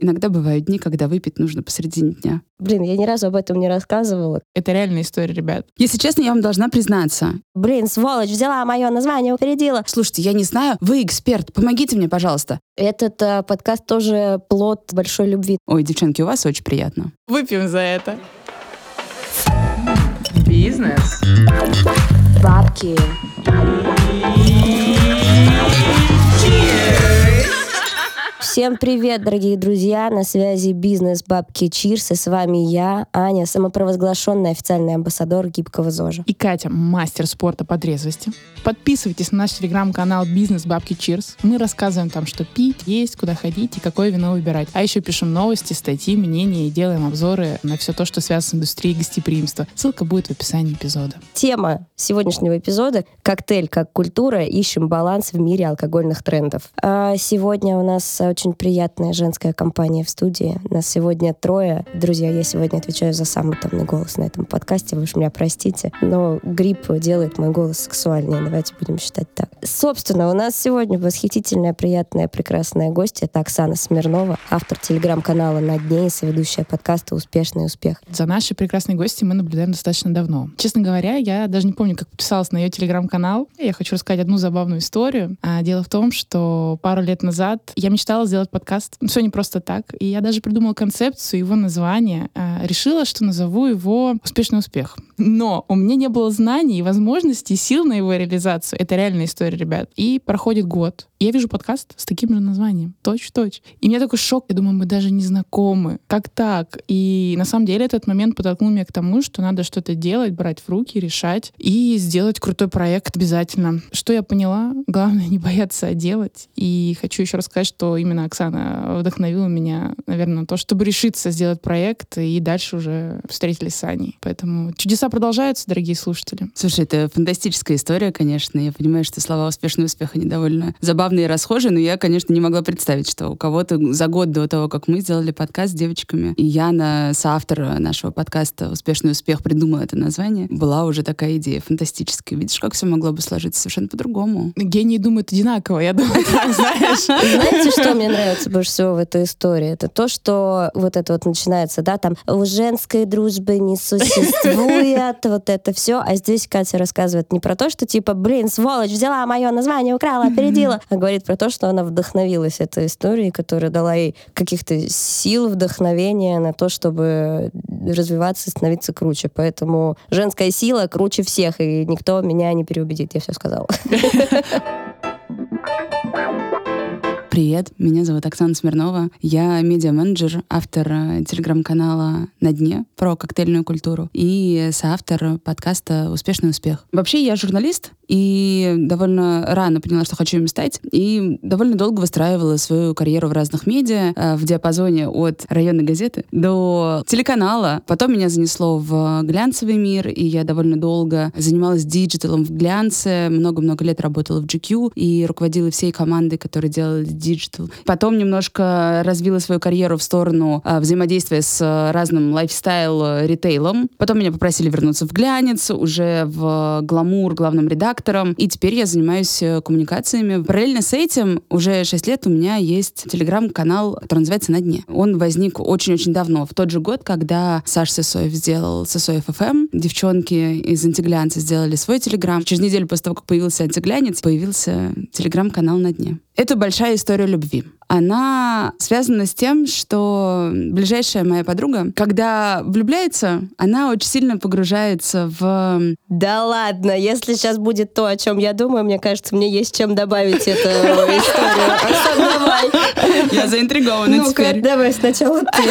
Иногда бывают дни, когда выпить нужно посредине дня. Блин, я ни разу об этом не рассказывала. Это реальная история, ребят. Если честно, я вам должна признаться. Блин, сволочь, взяла мое название, упередила. Слушайте, я не знаю, вы эксперт, помогите мне, пожалуйста. Этот э, подкаст тоже плод большой любви. Ой, девчонки, у вас очень приятно. Выпьем за это. Бизнес. Бабки. Всем привет, дорогие друзья! На связи бизнес Бабки Чирс, и с вами я, Аня, самопровозглашенный официальный амбассадор гибкого ЗОЖа. И Катя, мастер спорта по трезвости. Подписывайтесь на наш телеграм-канал «Бизнес Бабки Чирс». Мы рассказываем там, что пить, есть, куда ходить и какое вино выбирать. А еще пишем новости, статьи, мнения и делаем обзоры на все то, что связано с индустрией гостеприимства. Ссылка будет в описании эпизода. Тема сегодняшнего эпизода — коктейль как культура. Ищем баланс в мире алкогольных трендов. А сегодня у нас очень приятная женская компания в студии. Нас сегодня трое. Друзья, я сегодня отвечаю за самый томный голос на этом подкасте. Вы уж меня простите. Но грипп делает мой голос сексуальнее. Давайте будем считать так. Собственно, у нас сегодня восхитительная, приятная, прекрасная гостья. Это Оксана Смирнова, автор телеграм-канала «На дне» и соведущая подкаста «Успешный успех». За нашей прекрасной гостьей мы наблюдаем достаточно давно. Честно говоря, я даже не помню, как подписалась на ее телеграм-канал. Я хочу рассказать одну забавную историю. А, дело в том, что пару лет назад я мечтала сделать подкаст. Ну, все не просто так. И я даже придумала концепцию, его название. А, решила, что назову его «Успешный успех». Но у меня не было знаний возможностей, сил на его реализацию. Это реальная история, ребят. И проходит год. Я вижу подкаст с таким же названием. Точь-точь. И у меня такой шок. Я думаю, мы даже не знакомы. Как так? И на самом деле этот момент подтолкнул меня к тому, что надо что-то делать, брать в руки, решать и сделать крутой проект обязательно. Что я поняла? Главное не бояться делать. И хочу еще рассказать, что именно Оксана вдохновила меня, наверное, на то, чтобы решиться сделать проект и дальше уже встретились с Аней. Поэтому чудеса продолжаются, дорогие слушатели. Слушай, это фантастическая история, конечно. Я понимаю, что слова «успешный успех» они довольно забавные и расхожие, но я, конечно, не могла представить, что у кого-то за год до того, как мы сделали подкаст с девочками, и Яна, соавтор нашего подкаста «Успешный успех», придумала это название, была уже такая идея фантастическая. Видишь, как все могло бы сложиться совершенно по-другому. Гении думают одинаково, я думаю, так, знаешь. Знаете, что мне нравится больше всего в этой истории? Это то, что вот это вот начинается, да, там у женской дружбы не существует, вот это все. А здесь Катя рассказывает не про то, что типа, блин, сволочь, взяла мое название, украла, опередила, а говорит про то, что она вдохновилась этой историей, которая дала ей каких-то сил, вдохновения на то, чтобы развиваться и становиться круче. Поэтому женская сила круче всех, и никто меня не переубедит, я все сказала. Привет, меня зовут Оксана Смирнова. Я медиа-менеджер, автор э, телеграм-канала «На дне» про коктейльную культуру и соавтор подкаста «Успешный успех». Вообще я журналист и довольно рано поняла, что хочу им стать, и довольно долго выстраивала свою карьеру в разных медиа, э, в диапазоне от районной газеты до телеканала. Потом меня занесло в глянцевый мир, и я довольно долго занималась digital ом в глянце, много-много лет работала в GQ и руководила всей командой, которая делала digital. Потом немножко развила свою карьеру в сторону а, взаимодействия с а, разным lifestyle ритейлом. Потом меня попросили вернуться в глянец, уже в гламур главным редактором. И теперь я занимаюсь э, коммуникациями. Параллельно с этим уже 6 лет у меня есть телеграм-канал, который называется «На дне». Он возник очень-очень давно, в тот же год, когда Саш Сосоев сделал Сосоев ФМ. Девчонки из антиглянца сделали свой телеграм. Через неделю после того, как появился антиглянец, появился телеграм-канал «На дне». Это большая история любви. Она связана с тем, что ближайшая моя подруга, когда влюбляется, она очень сильно погружается в... Да ладно, если сейчас будет то, о чем я думаю, мне кажется, мне есть чем добавить эту историю. Я заинтригована Ну-ка, теперь. давай сначала ты.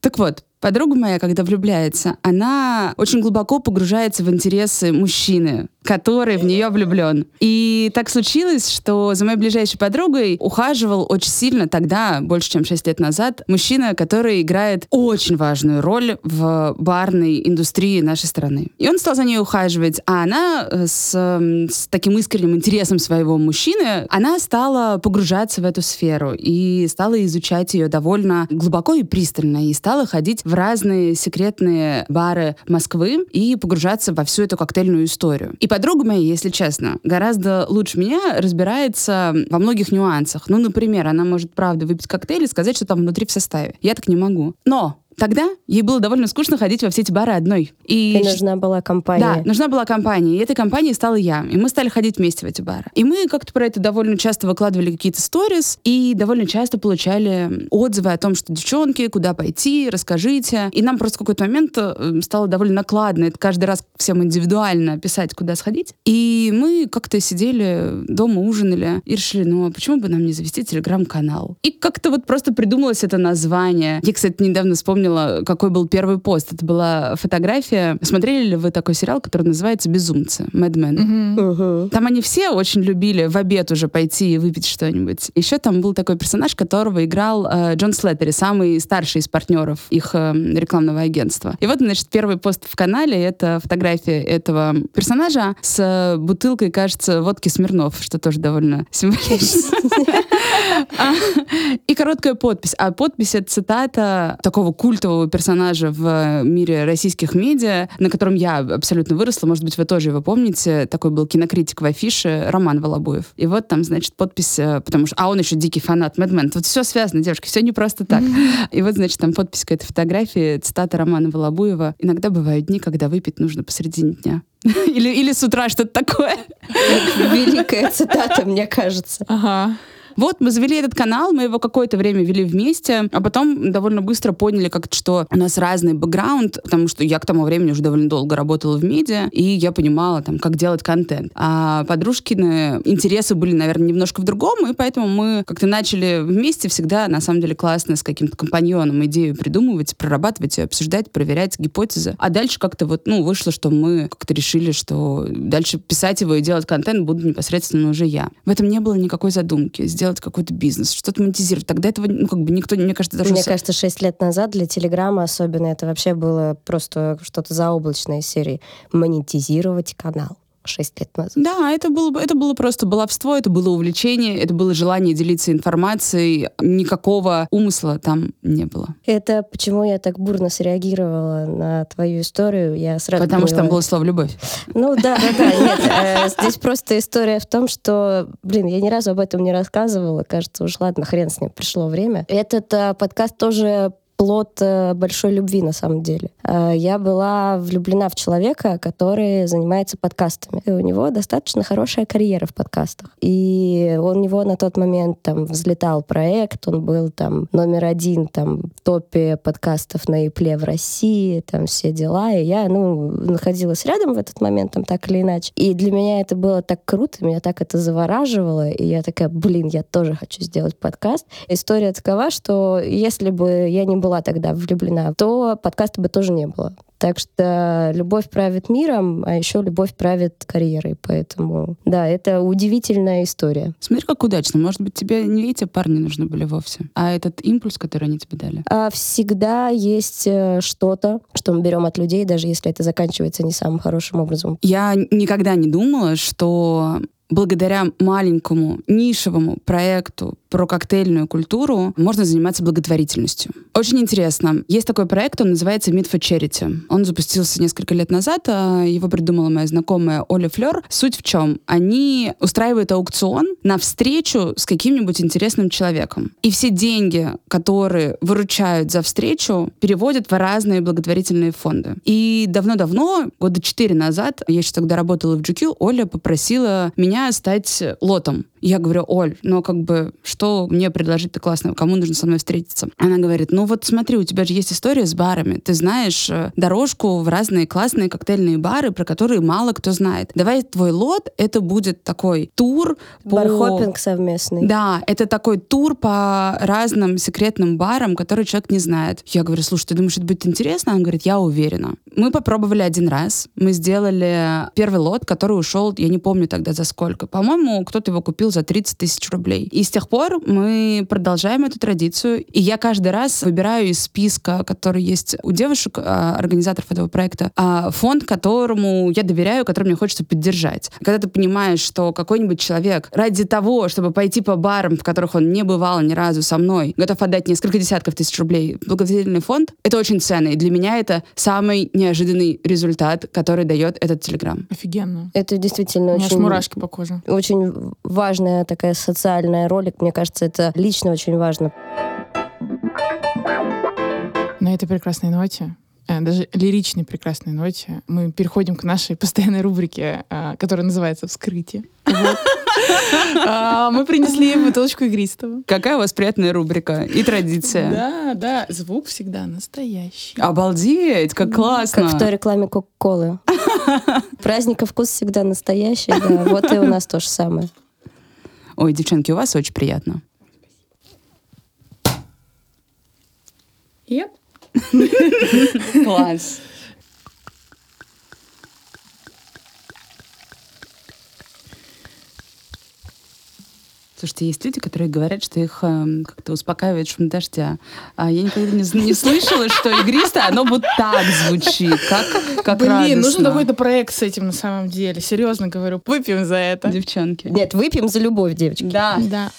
Так вот, подруга моя, когда влюбляется, она очень глубоко погружается в интересы мужчины, который в нее влюблен. И так случилось, что за моей ближайшей подругой ухаживал очень сильно тогда, больше чем 6 лет назад, мужчина, который играет очень важную роль в барной индустрии нашей страны. И он стал за ней ухаживать, а она э, с, м, с таким искренним интересом своего мужчины, она стала погружаться в эту сферу и стала изучать ее довольно глубоко и пристально, и стала ходить в разные секретные бары Москвы и погружаться во всю эту коктейльную историю. И подруга моя, если честно, гораздо лучше меня разбирается во многих нюансах. Ну, например, она может, правда, выпить коктейль и сказать, что там внутри в составе. Я так не могу. Но Тогда ей было довольно скучно ходить во все эти бары одной. И, и нужна была компания. Да, нужна была компания. И этой компанией стала я. И мы стали ходить вместе в эти бары. И мы как-то про это довольно часто выкладывали какие-то сторис и довольно часто получали отзывы о том, что девчонки, куда пойти, расскажите. И нам просто в какой-то момент э, стало довольно накладно это каждый раз всем индивидуально писать, куда сходить. И мы как-то сидели дома, ужинали и решили, ну а почему бы нам не завести телеграм-канал? И как-то вот просто придумалось это название. Я, кстати, недавно вспомнила вспомнила, какой был первый пост. Это была фотография. Смотрели ли вы такой сериал, который называется «Безумцы», «Mad Men»? Угу. Там они все очень любили в обед уже пойти и выпить что-нибудь. Еще там был такой персонаж, которого играл э, Джон Слеттери, самый старший из партнеров их э, рекламного агентства. И вот, значит, первый пост в канале — это фотография этого персонажа с бутылкой, кажется, водки Смирнов, что тоже довольно символично. И короткая подпись. А подпись — это цитата такого культового персонажа в мире российских медиа, на котором я абсолютно выросла. Может быть, вы тоже его помните. Такой был кинокритик в афише Роман Волобуев. И вот там, значит, подпись, э, потому что... А он еще дикий фанат Мэдмен. Вот все связано, девушки, все не просто так. И вот, значит, там подпись к этой фотографии, цитата Романа Волобуева. «Иногда бывают дни, когда выпить нужно посредине дня». Или, или с утра что-то такое. Великая цитата, мне кажется. Ага. Вот мы завели этот канал, мы его какое-то время вели вместе, а потом довольно быстро поняли, как что у нас разный бэкграунд, потому что я к тому времени уже довольно долго работала в медиа, и я понимала, там, как делать контент. А подружкины интересы были, наверное, немножко в другом, и поэтому мы как-то начали вместе всегда, на самом деле, классно с каким-то компаньоном идею придумывать, прорабатывать, обсуждать, проверять гипотезы. А дальше как-то вот, ну, вышло, что мы как-то решили, что дальше писать его и делать контент буду непосредственно уже я. В этом не было никакой задумки. Сделать делать какой-то бизнес, что-то монетизировать. Тогда этого, ну, как бы никто, мне кажется, даже... Мне кажется, шесть лет назад для Телеграма особенно это вообще было просто что-то заоблачное из серии. Монетизировать канал шесть лет назад. Да, это было, это было просто баловство, это было увлечение, это было желание делиться информацией. Никакого умысла там не было. Это почему я так бурно среагировала на твою историю. Я сразу Потому поняла... что там было слово «любовь». Ну да, да, да. Нет, э, здесь просто история в том, что, блин, я ни разу об этом не рассказывала. Кажется, уж ладно, хрен с ним, пришло время. Этот э, подкаст тоже плод э, большой любви на самом деле. Э, я была влюблена в человека, который занимается подкастами. И у него достаточно хорошая карьера в подкастах. И у него на тот момент там взлетал проект, он был там номер один там в топе подкастов на Ипле в России, там все дела. И я, ну, находилась рядом в этот момент, там так или иначе. И для меня это было так круто, меня так это завораживало. И я такая, блин, я тоже хочу сделать подкаст. История такова, что если бы я не была была тогда влюблена, то подкаста бы тоже не было. Так что любовь правит миром, а еще любовь правит карьерой. Поэтому, да, это удивительная история. Смотри, как удачно. Может быть, тебе не эти парни нужны были вовсе, а этот импульс, который они тебе дали? А всегда есть э, что-то, что мы берем от людей, даже если это заканчивается не самым хорошим образом. Я никогда не думала, что благодаря маленькому нишевому проекту про коктейльную культуру можно заниматься благотворительностью. Очень интересно. Есть такой проект, он называется Meet for Charity. Он запустился несколько лет назад, а его придумала моя знакомая Оля Флер. Суть в чем? Они устраивают аукцион на встречу с каким-нибудь интересным человеком. И все деньги, которые выручают за встречу, переводят в разные благотворительные фонды. И давно-давно, года четыре назад, я еще тогда работала в GQ, Оля попросила меня стать лотом. Я говорю, Оль, ну как бы, что мне предложить-то классного? Кому нужно со мной встретиться? Она говорит, ну вот смотри, у тебя же есть история с барами. Ты знаешь э, дорожку в разные классные коктейльные бары, про которые мало кто знает. Давай твой лот, это будет такой тур по... Совместный. Да, это такой тур по разным секретным барам, которые человек не знает. Я говорю, слушай, ты думаешь, это будет интересно? Она говорит, я уверена. Мы попробовали один раз. Мы сделали первый лот, который ушел, я не помню тогда за сколько? По-моему, кто-то его купил за 30 тысяч рублей. И с тех пор мы продолжаем эту традицию. И я каждый раз выбираю из списка, который есть у девушек, а, организаторов этого проекта, а, фонд, которому я доверяю, который мне хочется поддержать. Когда ты понимаешь, что какой-нибудь человек ради того, чтобы пойти по барам, в которых он не бывал ни разу со мной, готов отдать несколько десятков тысяч рублей в благотворительный фонд, это очень ценно. И для меня это самый неожиданный результат, который дает этот телеграм. Офигенно. Это действительно У меня очень, мурашки по коже. очень важная такая социальная роль. Мне кажется, это лично очень важно. На этой прекрасной ноте, даже лиричной прекрасной ноте, мы переходим к нашей постоянной рубрике, э, которая называется «Вскрытие». А, Мы принесли бутылочку игристого. Какая у вас приятная рубрика и традиция. Да, да, звук всегда настоящий. Обалдеть, как классно. Как в той рекламе Кока-Колы. Праздника вкус всегда настоящий, да. Вот и у нас то же самое. Ой, девчонки, у вас очень приятно. Yep. Класс. Слушайте, есть люди, которые говорят, что их эм, как-то успокаивает шум дождя. А я никогда не, не слышала, что игристое, оно вот так звучит, как, как Блин, радостно. нужен какой-то проект с этим на самом деле. Серьезно говорю, выпьем за это. Девчонки. Нет, выпьем за любовь, девочки. Да. Да.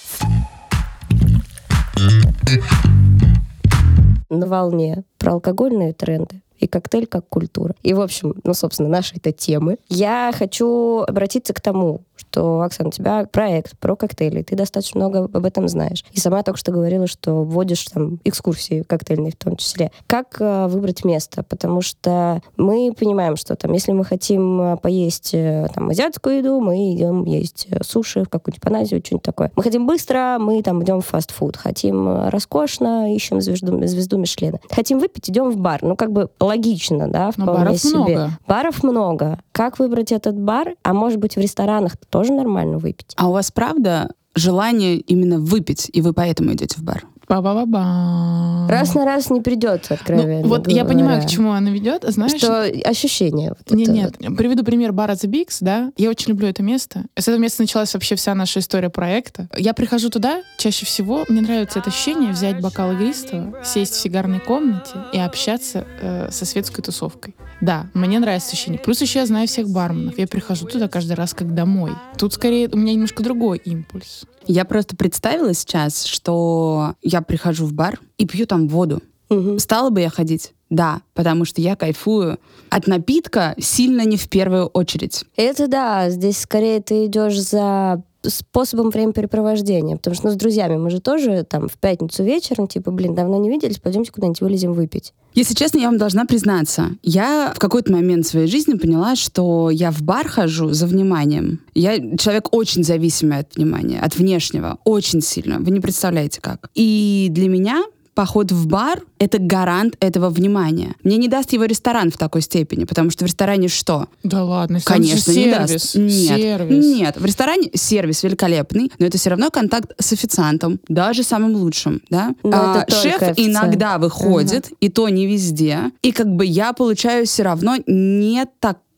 Волне про алкогольные тренды и коктейль как культура. И, в общем, ну, собственно, наши это темы. Я хочу обратиться к тому, что, Оксана, у тебя проект про коктейли, ты достаточно много об этом знаешь. И сама только что говорила, что вводишь там экскурсии коктейльные в том числе. Как э, выбрать место? Потому что мы понимаем, что там, если мы хотим э, поесть э, там азиатскую еду, мы идем есть э, суши в какую-нибудь паназию, что-нибудь такое. Мы хотим быстро, мы там идем в фастфуд. Хотим роскошно, ищем звезду, звезду Мишлена. Хотим выпить, идем в бар. Ну, как бы логично, да, Но вполне баров себе. много. Баров много. Как выбрать этот бар? А может быть, в ресторанах тоже нормально выпить? А у вас правда желание именно выпить, и вы поэтому идете в бар? Ба-ба-ба-ба. Раз на раз не придется, откровенно Ну, вот я понимаю, говоря. к чему она ведет. Знаешь, Что ощущение. вот Не, нет, приведу пример бара The Bigs, да. Я очень люблю это место. С этого места началась вообще вся наша история проекта. Я прихожу туда, чаще всего мне нравится это ощущение взять бокал игристого, сесть в сигарной комнате и общаться э, со светской тусовкой. Да, мне нравится ощущение. Плюс еще я знаю всех барменов. Я прихожу туда каждый раз как домой. Тут скорее у меня немножко другой импульс. Я просто представила сейчас, что я прихожу в бар и пью там воду. Мгм. Стала бы я ходить? Да, потому что я кайфую от напитка сильно не в первую очередь. Это да, здесь скорее ты идешь за способом времяпрепровождения, потому что ну, с друзьями мы же тоже там в пятницу вечером, типа, блин, давно не виделись, пойдемте куда-нибудь вылезем выпить. Если честно, я вам должна признаться, я в какой-то момент своей жизни поняла, что я в бар хожу за вниманием. Я человек очень зависимый от внимания, от внешнего, очень сильно. Вы не представляете как. И для меня поход в бар — это гарант этого внимания. Мне не даст его ресторан в такой степени, потому что в ресторане что? Да ладно, Конечно, не сервис. даст. Нет, сервис. нет. В ресторане сервис великолепный, но это все равно контакт с официантом, даже самым лучшим, да. Но это только шеф официант. иногда выходит, и то не везде, и как бы я получаю все равно не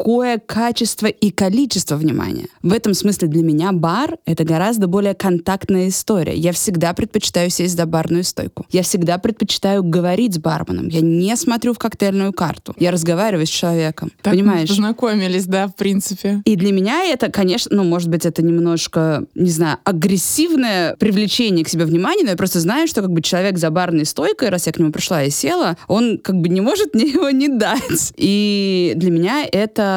такое качество и количество внимания. В этом смысле для меня бар — это гораздо более контактная история. Я всегда предпочитаю сесть за барную стойку. Я всегда предпочитаю говорить с барменом. Я не смотрю в коктейльную карту. Я разговариваю с человеком. Так мы Понимаешь? познакомились, да, в принципе. И для меня это, конечно, ну, может быть, это немножко, не знаю, агрессивное привлечение к себе внимания, но я просто знаю, что как бы человек за барной стойкой, раз я к нему пришла и села, он как бы не может мне его не дать. И для меня это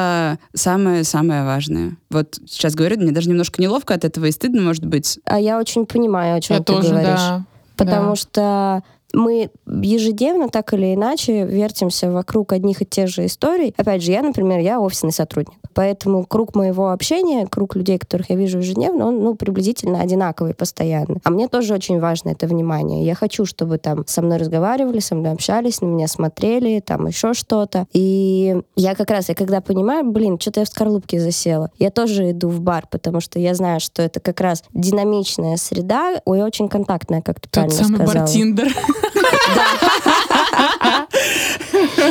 самое-самое важное. Вот сейчас говорю, мне даже немножко неловко от этого и стыдно, может быть. А я очень понимаю, о чем Я ты тоже, говоришь. да. Потому Да. что мы ежедневно так или иначе вертимся вокруг одних и тех же историй. Опять же, я, например, я офисный сотрудник. Поэтому круг моего общения, круг людей, которых я вижу ежедневно, он ну, приблизительно одинаковый постоянно. А мне тоже очень важно это внимание. Я хочу, чтобы там со мной разговаривали, со мной общались, на меня смотрели, там еще что-то. И я как раз, я когда понимаю, блин, что-то я в скорлупке засела, я тоже иду в бар, потому что я знаю, что это как раз динамичная среда, ой, очень контактная, как ты Тот правильно самый сказала. бартиндер. Да,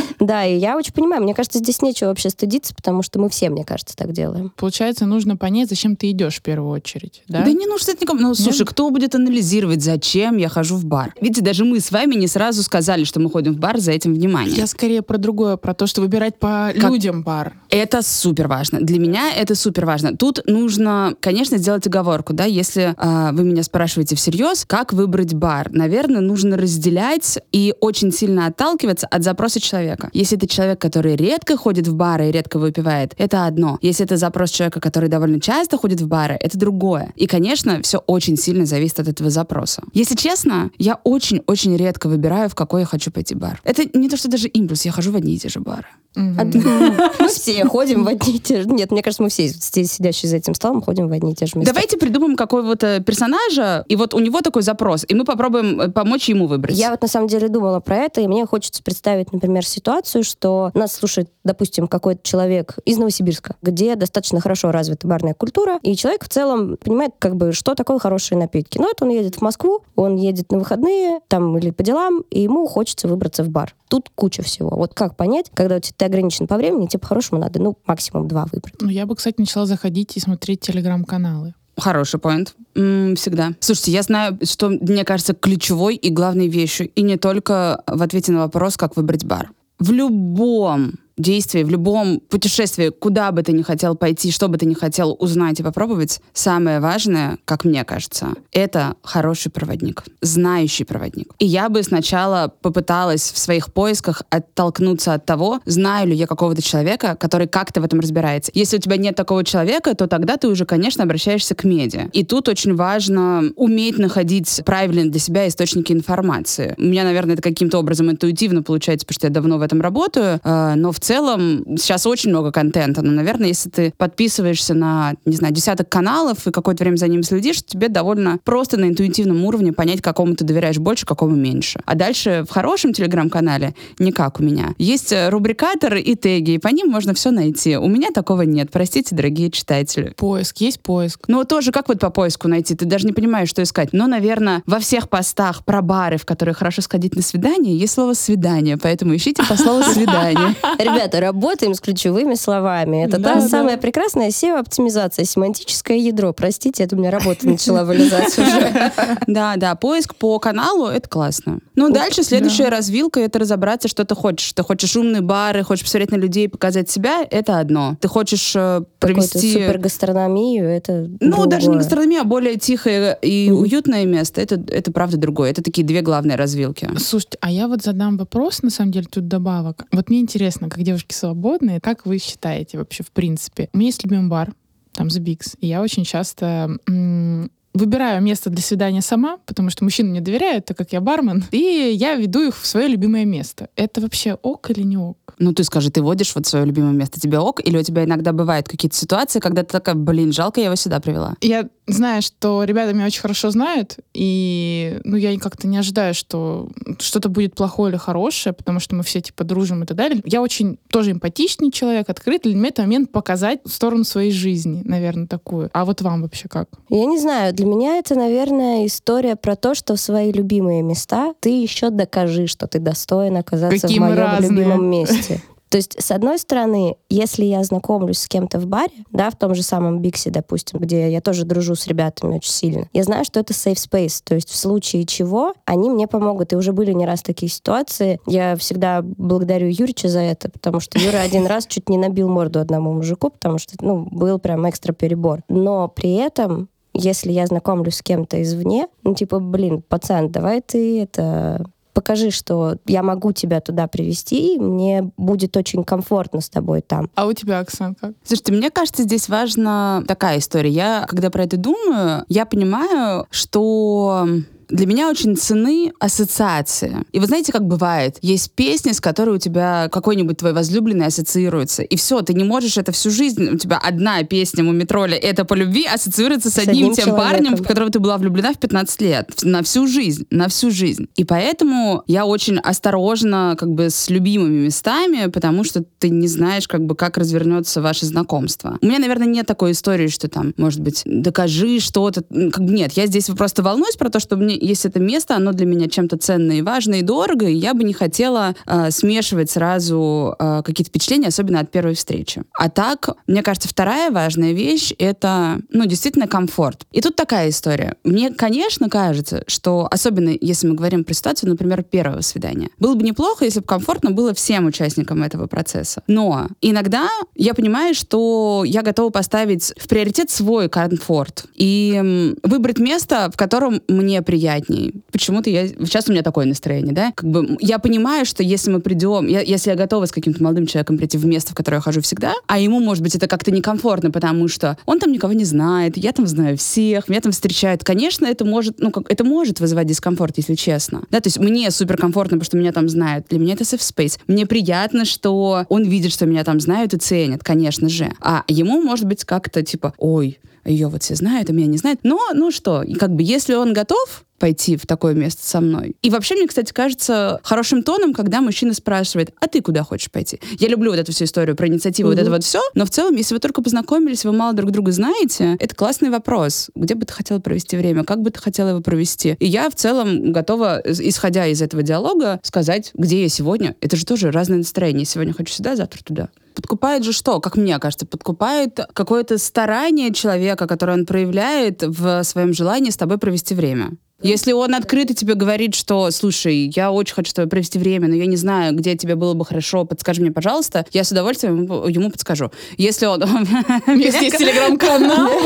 и я очень понимаю, мне кажется, здесь нечего вообще стыдиться, потому что мы все, мне кажется, так делаем. Получается, нужно понять, зачем ты идешь в первую очередь, да? Да не нужно это никому. Ну, слушай, кто будет анализировать, зачем я хожу в бар? Видите, даже мы с вами не сразу сказали, что мы ходим в бар за этим вниманием. Я скорее про другое, про то, что выбирать по людям бар. Это супер важно. Для меня это супер важно. Тут нужно, конечно, сделать оговорку, да, если э, вы меня спрашиваете всерьез, как выбрать бар. Наверное, нужно разделять и очень сильно отталкиваться от запроса человека. Если это человек, который редко ходит в бары и редко выпивает, это одно. Если это запрос человека, который довольно часто ходит в бары, это другое. И, конечно, все очень сильно зависит от этого запроса. Если честно, я очень-очень редко выбираю, в какой я хочу пойти бар. Это не то, что даже импульс, я хожу в одни и те же бары. Мы все ходим в одни и те же... Нет, мне кажется, мы все здесь сидящие за этим столом ходим в одни и те же места. Давайте придумаем какого-то персонажа, и вот у него такой запрос, и мы попробуем э, помочь ему выбрать. Я вот на самом деле думала про это, и мне хочется представить, например, ситуацию, что нас слушает, допустим, какой-то человек из Новосибирска, где достаточно хорошо развита барная культура, и человек в целом понимает, как бы, что такое хорошие напитки. Но это он едет в Москву, он едет на выходные, там, или по делам, и ему хочется выбраться в бар. Тут куча всего. Вот как понять, когда у тебя ты ограничен по времени, тебе по-хорошему надо, ну, максимум два выбрать. Ну, я бы, кстати, начала заходить и смотреть телеграм-каналы. Хороший поинт. Всегда. Слушайте, я знаю, что, мне кажется, ключевой и главной вещью, и не только в ответе на вопрос, как выбрать бар. В любом действии, в любом путешествии, куда бы ты ни хотел пойти, что бы ты ни хотел узнать и попробовать, самое важное, как мне кажется, это хороший проводник, знающий проводник. И я бы сначала попыталась в своих поисках оттолкнуться от того, знаю ли я какого-то человека, который как-то в этом разбирается. Если у тебя нет такого человека, то тогда ты уже, конечно, обращаешься к медиа. И тут очень важно уметь находить правильные для себя источники информации. У меня, наверное, это каким-то образом интуитивно получается, потому что я давно в этом работаю, э, но в целом сейчас очень много контента, но, наверное, если ты подписываешься на, не знаю, десяток каналов и какое-то время за ними следишь, тебе довольно просто на интуитивном уровне понять, какому ты доверяешь больше, какому меньше. А дальше в хорошем телеграм-канале, не как у меня, есть э, рубрикаторы и теги, и по ним можно все найти. У меня такого нет, простите, дорогие читатели. Поиск, есть поиск. Ну, тоже как вот по поиску найти? Ты даже не понимаешь, что искать. Но, наверное, во всех постах про бары, в которые хорошо сходить на свидание, есть слово «свидание», поэтому ищите по слову «свидание». Ребята, работаем с ключевыми словами. Это Да, та да. самая прекрасная SEO-оптимизация, семантическое ядро. Простите, это у меня работа начала вылезать уже. Да, да, поиск по каналу — это классно. Ну, дальше следующая развилка — это разобраться, что ты хочешь. Ты хочешь умные бары, хочешь посмотреть на людей, показать себя — это одно. Ты хочешь э, Какую-то провести... супергастрономию, это Ну, даже не гастрономия, а более тихое и уютное место. Это, это правда другое. Это такие две главные развилки. Слушайте, а я вот задам вопрос, на самом деле, тут добавок. Вот мне интересно, как девушки свободные, как вы считаете вообще, в принципе? У меня есть любимый бар, там The Bigs, и я очень часто м, выбираю место для свидания сама, потому что мужчины мне доверяют, так как я бармен, и я веду их в свое любимое место. Это вообще ок или не ок? Ну, ты скажи, ты водишь вот свое любимое место, тебе ок? Или у тебя иногда бывают какие-то ситуации, когда ты такая, блин, жалко, я его сюда привела? Я знаю, что ребята меня очень хорошо знают, и ну, я как-то не ожидаю, что что-то будет плохое или хорошее, потому что мы все типа дружим и так далее. Я очень тоже эмпатичный человек, открытый. Для меня это момент показать сторону своей жизни, наверное, такую. А вот вам вообще как? Я не знаю, для меня это, наверное, история про то, что в свои любимые места ты еще докажи, что ты достоин оказаться Какие в моем разные. любимом месте. То есть, с одной стороны, если я знакомлюсь с кем-то в баре, да, в том же самом Биксе, допустим, где я тоже дружу с ребятами очень сильно, я знаю, что это safe space. То есть в случае чего они мне помогут. И уже были не раз такие ситуации. Я всегда благодарю Юрича за это, потому что Юра один раз чуть не набил морду одному мужику, потому что, ну, был прям экстра перебор. Но при этом если я знакомлюсь с кем-то извне, ну, типа, блин, пацан, давай ты это покажи, что я могу тебя туда привести, и мне будет очень комфортно с тобой там. А у тебя, Оксан, как? Слушайте, мне кажется, здесь важна такая история. Я, когда про это думаю, я понимаю, что для меня очень цены ассоциации. И вы знаете, как бывает? Есть песни, с которой у тебя какой-нибудь твой возлюбленный ассоциируется. И все, ты не можешь это всю жизнь. У тебя одна песня Мумитроля «Это по любви» ассоциируется с, С одним, одним тем человеком. парнем, в которого ты была влюблена в 15 лет. На всю жизнь. На всю жизнь. И поэтому я очень осторожна как бы с любимыми местами, потому что ты не знаешь, как бы, как развернется ваше знакомство. У меня, наверное, нет такой истории, что там, может быть, докажи что-то. Как бы нет, я здесь просто волнуюсь про то, чтобы мне мне, если это место, оно для меня чем-то ценное и важное и дорого, и я бы не хотела э, смешивать сразу э, какие-то впечатления, особенно от первой встречи. А так, мне кажется, вторая важная вещь — это, ну, действительно комфорт. И тут такая история. Мне, конечно, кажется, что, особенно если мы говорим про ситуацию, например, первого свидания, было бы неплохо, если бы комфортно было всем участникам этого процесса. Но иногда я понимаю, что я готова поставить в приоритет свой комфорт и выбрать место, в котором мне приятней. Почему-то я... Сейчас у меня такое настроение, да? Как бы я понимаю, что если мы придем... Я, если я готова с каким-то молодым человеком прийти в место, в которое я хожу всегда, а ему, может быть, это как-то некомфортно, потому что он там никого не знает, я там знаю всех, меня там встречают. Конечно, это может, ну, как, это может вызывать дискомфорт, если честно. Да, то есть мне супер комфортно, потому что меня там знают. Для меня это safe space. Мне приятно, что он видит, что меня там знают и ценят, конечно же. А ему, может быть, как-то типа, ой, ее вот все знают, а меня не знают. Но, ну что, как бы, если он готов, пойти в такое место со мной. И вообще, мне, кстати, кажется хорошим тоном, когда мужчина спрашивает, а ты куда хочешь пойти? Я люблю вот эту всю историю про инициативу, угу. вот это вот все, но в целом, если вы только познакомились, вы мало друг друга знаете, это классный вопрос. Где бы ты хотела провести время? Как бы ты хотела его провести? И я в целом готова, исходя из этого диалога, сказать, где я сегодня. Это же тоже разное настроение. Сегодня хочу сюда, завтра туда подкупает же что, как мне кажется, подкупает какое-то старание человека, которое он проявляет в своем желании с тобой провести время. Если он открыто тебе говорит, что, слушай, я очень хочу с тобой провести время, но я не знаю, где тебе было бы хорошо, подскажи мне, пожалуйста, я с удовольствием ему, подскажу. Если он... Есть телеграм-канал.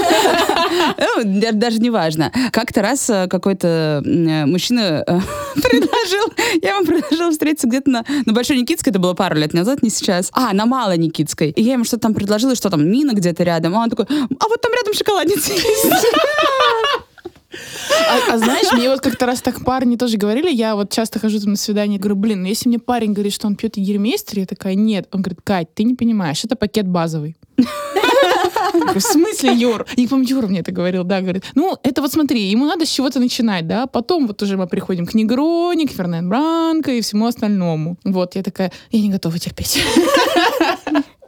Ну, даже не важно. Как-то раз э, какой-то мужчина э, предложил, я ему предложила встретиться где-то на, на Большой Никитской, это было пару лет назад, не сейчас. А, на Малой Никитской. И я ему что-то там предложила, что там, Мина где-то рядом. А он такой, а вот там рядом шоколадница есть. А, а знаешь, мне вот как-то раз так парни тоже говорили, я вот часто хожу там на свидание, говорю, блин, ну если мне парень говорит, что он пьет егермейстер, я такая, нет. Он говорит, Кать, ты не понимаешь, это пакет базовый. В смысле, Юр? Не помню, Юра мне это говорил, да, говорит, ну, это вот смотри, ему надо с чего-то начинать, да, потом вот уже мы приходим к Негрони, к Фернан Бранко и всему остальному. Вот, я такая, я не готова терпеть.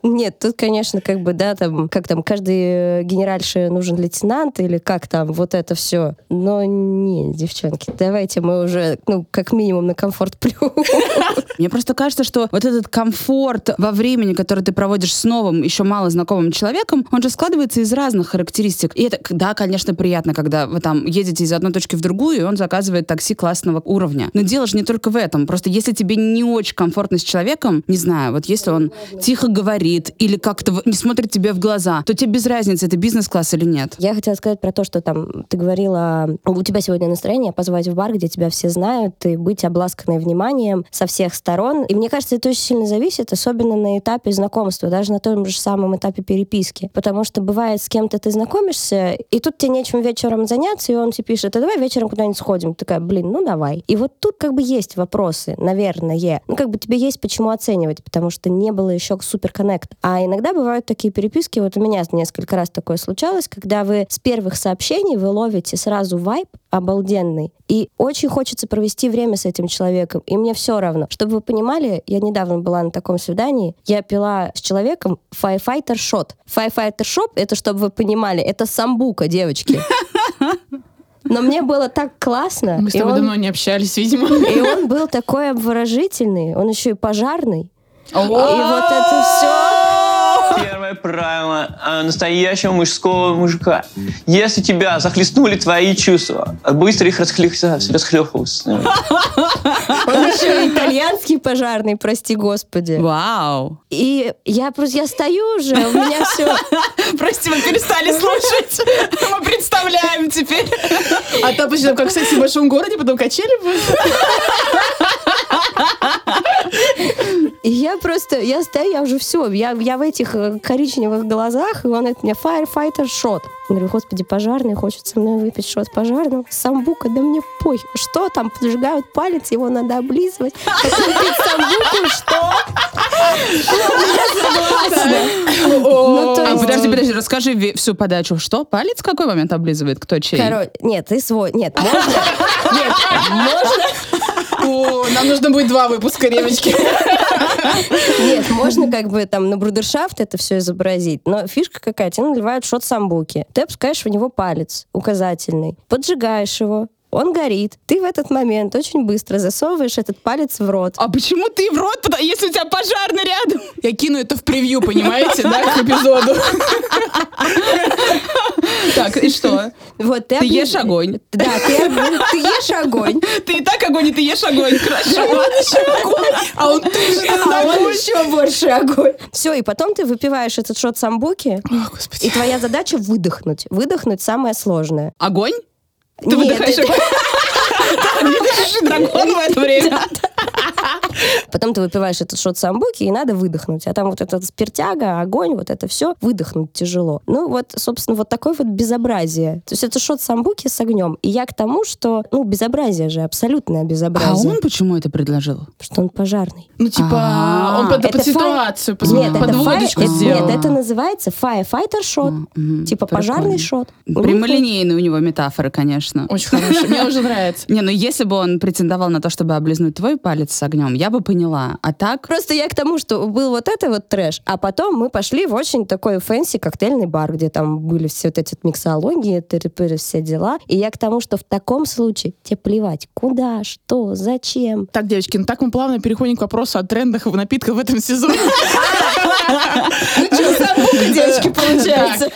Нет, тут, конечно, как бы, да, там, как там, каждый генеральше нужен лейтенант или как там, вот это все. Но не, девчонки, давайте мы уже, ну, как минимум на комфорт плюс. Мне просто кажется, что вот этот комфорт во времени, который ты проводишь с новым, еще мало знакомым человеком, он же складывается из разных характеристик. И это, да, конечно, приятно, когда вы там едете из одной точки в другую, и он заказывает такси классного уровня. Но дело же не только в этом. Просто если тебе не очень комфортно с человеком, не знаю, вот если он тихо говорит, говорит или как-то не смотрит тебе в глаза, то тебе без разницы, это бизнес-класс или нет. Я хотела сказать про то, что там ты говорила, у тебя сегодня настроение позвать в бар, где тебя все знают, и быть обласканной вниманием со всех сторон. И мне кажется, это очень сильно зависит, особенно на этапе знакомства, даже на том же самом этапе переписки. Потому что бывает, с кем-то ты знакомишься, и тут тебе нечем вечером заняться, и он тебе пишет, а давай вечером куда-нибудь сходим. Ты такая, блин, ну давай. И вот тут как бы есть вопросы, наверное. Ну как бы тебе есть почему оценивать, потому что не было еще супер проект. А иногда бывают такие переписки, вот у меня несколько раз такое случалось, когда вы с первых сообщений вы ловите сразу вайб обалденный, и очень хочется провести время с этим человеком, и мне все равно. Чтобы вы понимали, я недавно была на таком свидании, я пила с человеком Firefighter Shot. Firefighter Shot, это, чтобы вы понимали, это самбука, девочки. Но мне было так классно. Мы с тобой он, давно не общались, видимо. И он был такой обворожительный, он еще и пожарный. И вот это все. Первое правило а, настоящего мужского мужика. Если тебя захлестнули твои чувства, быстро их расхлёхиваться. Он еще итальянский пожарный, прости господи. Вау. И я просто, я стою уже, у меня все... Прости, мы перестали слушать. Мы представляем теперь. А там, почему, как в сексе в большом городе, потом качели будут. И я просто, я стою, я уже все, я, я в этих э, коричневых глазах, и он это мне firefighter shot. Я говорю, господи, пожарный хочет со мной выпить шот пожарного. Самбука, да мне пой. Что там, поджигают палец, его надо облизывать. Потом пить самбуку, что? Ну, а подожди, подожди, расскажи всю подачу. Что? Палец в какой момент облизывает? Кто чей? Короче, нет, ты свой. Нет, можно? Нет, можно? О, нам нужно будет два выпуска, девочки. Нет, можно как бы там на брудершафт это все изобразить, но фишка какая, тебе наливают шот самбуки. Ты опускаешь в него палец указательный, поджигаешь его, он горит. Ты в этот момент очень быстро засовываешь этот палец в рот. А почему ты в рот, туда, если у тебя пожарный рядом? Я кину это в превью, понимаете, да, к эпизоду. Так, и что? Вот ты, ешь огонь. Да, ты, ты ешь огонь. Ты и так огонь, и ты ешь огонь. Хорошо, ладно, еще огонь. А он А он еще больше огонь. Все, и потом ты выпиваешь этот шот самбуки, О, господи. и твоя задача выдохнуть. Выдохнуть самое сложное. Огонь? Ты Нет, выдыхаешь это-. Ты дышишь дракон в это время. Потом ты выпиваешь этот шот самбуки, и надо выдохнуть. А там вот этот спиртяга, огонь, вот это все, выдохнуть тяжело. Ну вот, собственно, вот такое вот безобразие. То есть это шот самбуки с огнем. И я к тому, что, ну, безобразие же, абсолютное А безобразие. он почему это предложил? Что он пожарный. Ну, типа, А, он под, это под фай- ситуацию, под, Нет, под это фай- водочку это- сделал. Нет, это называется firefighter shot. Типа пожарный shot. Прямолинейные у него метафоры, конечно. Очень хороший. Мне уже нравится. Не, ну если бы он претендовал на то, чтобы облизнуть твой палец с огнем, я бы поняла. А так, Просто я к тому, что был вот это вот трэш, а потом мы пошли в очень такой fancy коктейльный бар, где там были все вот эти вот миксологии, тыры все дела. И я к тому, что в таком случае тебе плевать, куда, что, зачем. Так, девочки, ну так мы плавно переходим к вопросу о трендах в напитках в этом сезоне. Ну девочки, получается.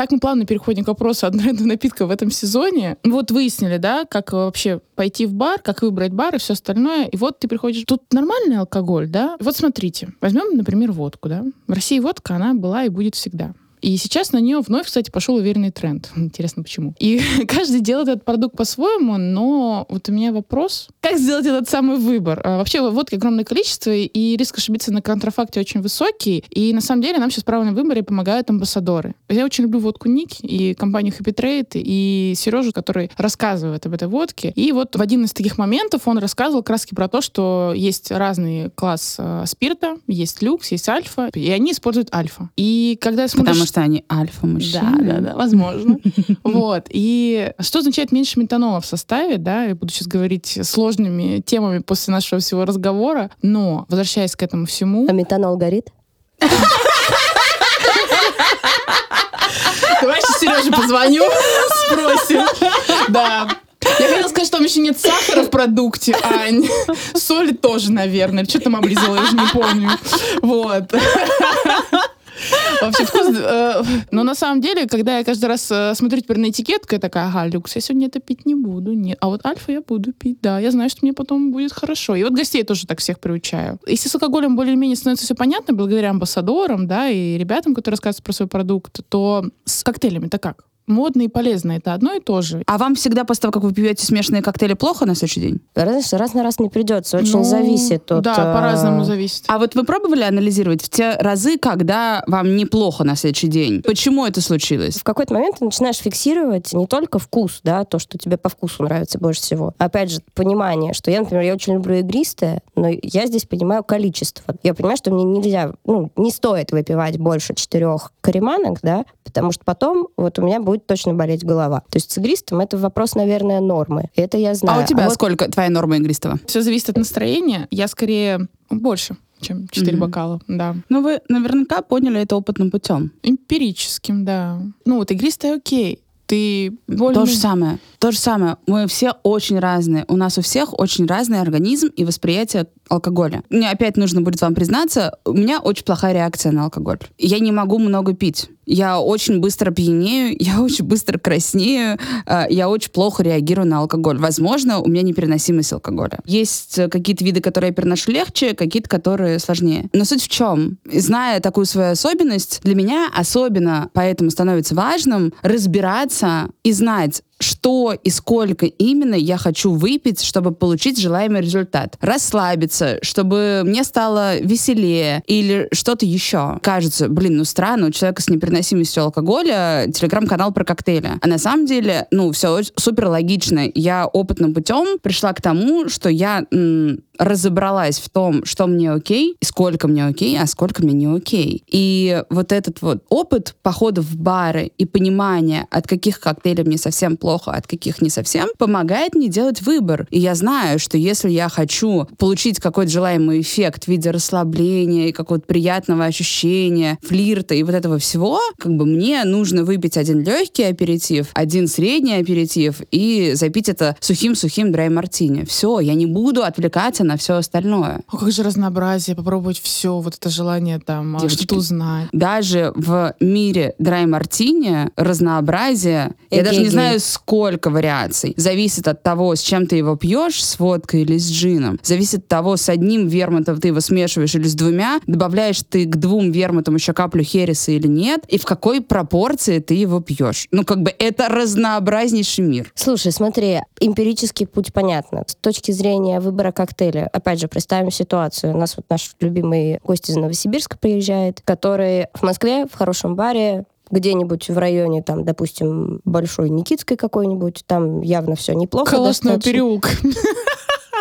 Так мы плавно переходим к вопросу о трендах напитков в этом сезоне. Вот выяснили, да, как вообще пойти в бар, как выбрать бар и все остальное. И вот ты приходишь, тут нормальный алкоголь, да? Вот смотрите, возьмем, например, водку, да? В России водка, она была и будет всегда. И сейчас на нее вновь, кстати, пошел уверенный тренд. Интересно, почему. И каждый делает этот продукт по-своему, но вот у меня вопрос, как сделать этот самый выбор? А, вообще водки огромное количество, и риск ошибиться на контрафакте очень высокий. И на самом деле нам сейчас в правильном выборе помогают амбассадоры. Я очень люблю водку Ник и компанию Happy Trade, и Сережу, который рассказывает об этой водке. И вот в один из таких моментов он рассказывал краски про то, что есть разный класс э, спирта, есть люкс, есть альфа, и они используют альфа. И когда смотришь... потому что они альфа-мужчины. Да, да, да, возможно. Вот. И что означает меньше метанола в составе, да, я буду сейчас говорить сложными темами после нашего всего разговора, но, возвращаясь к этому всему, А метанол горит? давай сейчас Сереже позвоню, спросим. Да. Я хотела сказать, что там еще нет сахара в продукте, Ань. Соли тоже, наверное. Что там облизала, я уже не помню. Вот. Вообще вкус... э, Но на самом деле, когда я каждый раз э, смотрю теперь на этикетку, я такая, ага, люкс, я сегодня это пить не буду. Нет. А вот альфа я буду пить, да. Я знаю, что мне потом будет хорошо. И вот гостей тоже так всех приучаю. Если с алкоголем более-менее становится все понятно, благодаря амбассадорам, да, и ребятам, которые рассказывают про свой продукт, то с коктейлями-то как? Модно и полезно это одно и то же. А вам всегда после того, как вы пьете смешанные коктейли, плохо на следующий день? Раз, раз на раз не придется, очень Ну, зависит от... Да, э, по-разному зависит. А вот вы пробовали анализировать в те разы, когда вам неплохо на следующий день? Почему это случилось? в какой-то момент ты начинаешь фиксировать не только вкус, да, то, что тебе по вкусу нравится больше всего. Опять же, понимание, что я, например, я очень люблю игристое, но я здесь понимаю количество. Я понимаю, что мне нельзя, ну, не стоит выпивать больше четырех кариманок, да, потому что потом вот у меня будет точно болеть голова. То есть с игристым это вопрос, наверное, нормы. Это я знаю. А у тебя вот сколько твоя норма игристого? Все зависит от настроения. Я скорее больше, чем 4 Мгм. бокала, да. Ну, вы наверняка поняли это опытным путем. Эмпирическим, да. Ну, вот игристое окей. Ты более... То же самое. То же самое. Мы все очень разные. У нас у всех очень разный организм и восприятие алкоголя. Мне опять нужно будет вам признаться, у меня очень плохая реакция на алкоголь. Я не могу много пить. Я очень быстро пьянею, я очень быстро краснею, э, я очень плохо реагирую на алкоголь. Возможно, у меня непереносимость алкоголя. Есть э, какие-то виды, которые я переношу легче, какие-то, которые сложнее. Но суть в чем? Зная такую свою особенность, для меня особенно поэтому становится важным разбираться и знать, что и сколько именно я хочу выпить, чтобы получить желаемый результат. Расслабиться, чтобы мне стало веселее или что-то еще. Кажется, блин, ну странно, у человека с непереносимостью алкоголя телеграм-канал про коктейли. А на самом деле, ну, все супер логично. Я опытным путем пришла к тому, что я м, разобралась в том, что мне окей, сколько мне окей, а сколько мне не окей. И вот этот вот опыт похода в бары и понимание, от каких коктейлей мне совсем плохо, плохо, от каких не совсем, помогает мне делать выбор. И я знаю, что если я хочу получить какой-то желаемый эффект в виде расслабления и какого-то приятного ощущения, флирта и вот этого всего, как бы мне нужно выпить один легкий аперитив, один средний аперитив и запить это сухим-сухим драй-мартини. Все, я не буду отвлекаться на все остальное. А как же разнообразие, попробовать все, вот это желание там а, что-то узнать. Даже в мире драй-мартини разнообразие, я даже не знаю, сколько вариаций. Зависит от того, с чем ты его пьешь, с водкой или с джином. Зависит от того, с одним вермутом ты его смешиваешь или с двумя, добавляешь ты к двум вермутам еще каплю хереса или нет, и в какой пропорции ты его пьешь. Ну, как бы это разнообразнейший мир. Слушай, смотри, эмпирический путь понятно. С точки зрения выбора коктейля, опять же, представим ситуацию. У нас вот наш любимый гость из Новосибирска приезжает, который в Москве в хорошем баре где-нибудь в районе, там, допустим, Большой Никитской какой-нибудь, там явно все неплохо. Колосной переулок.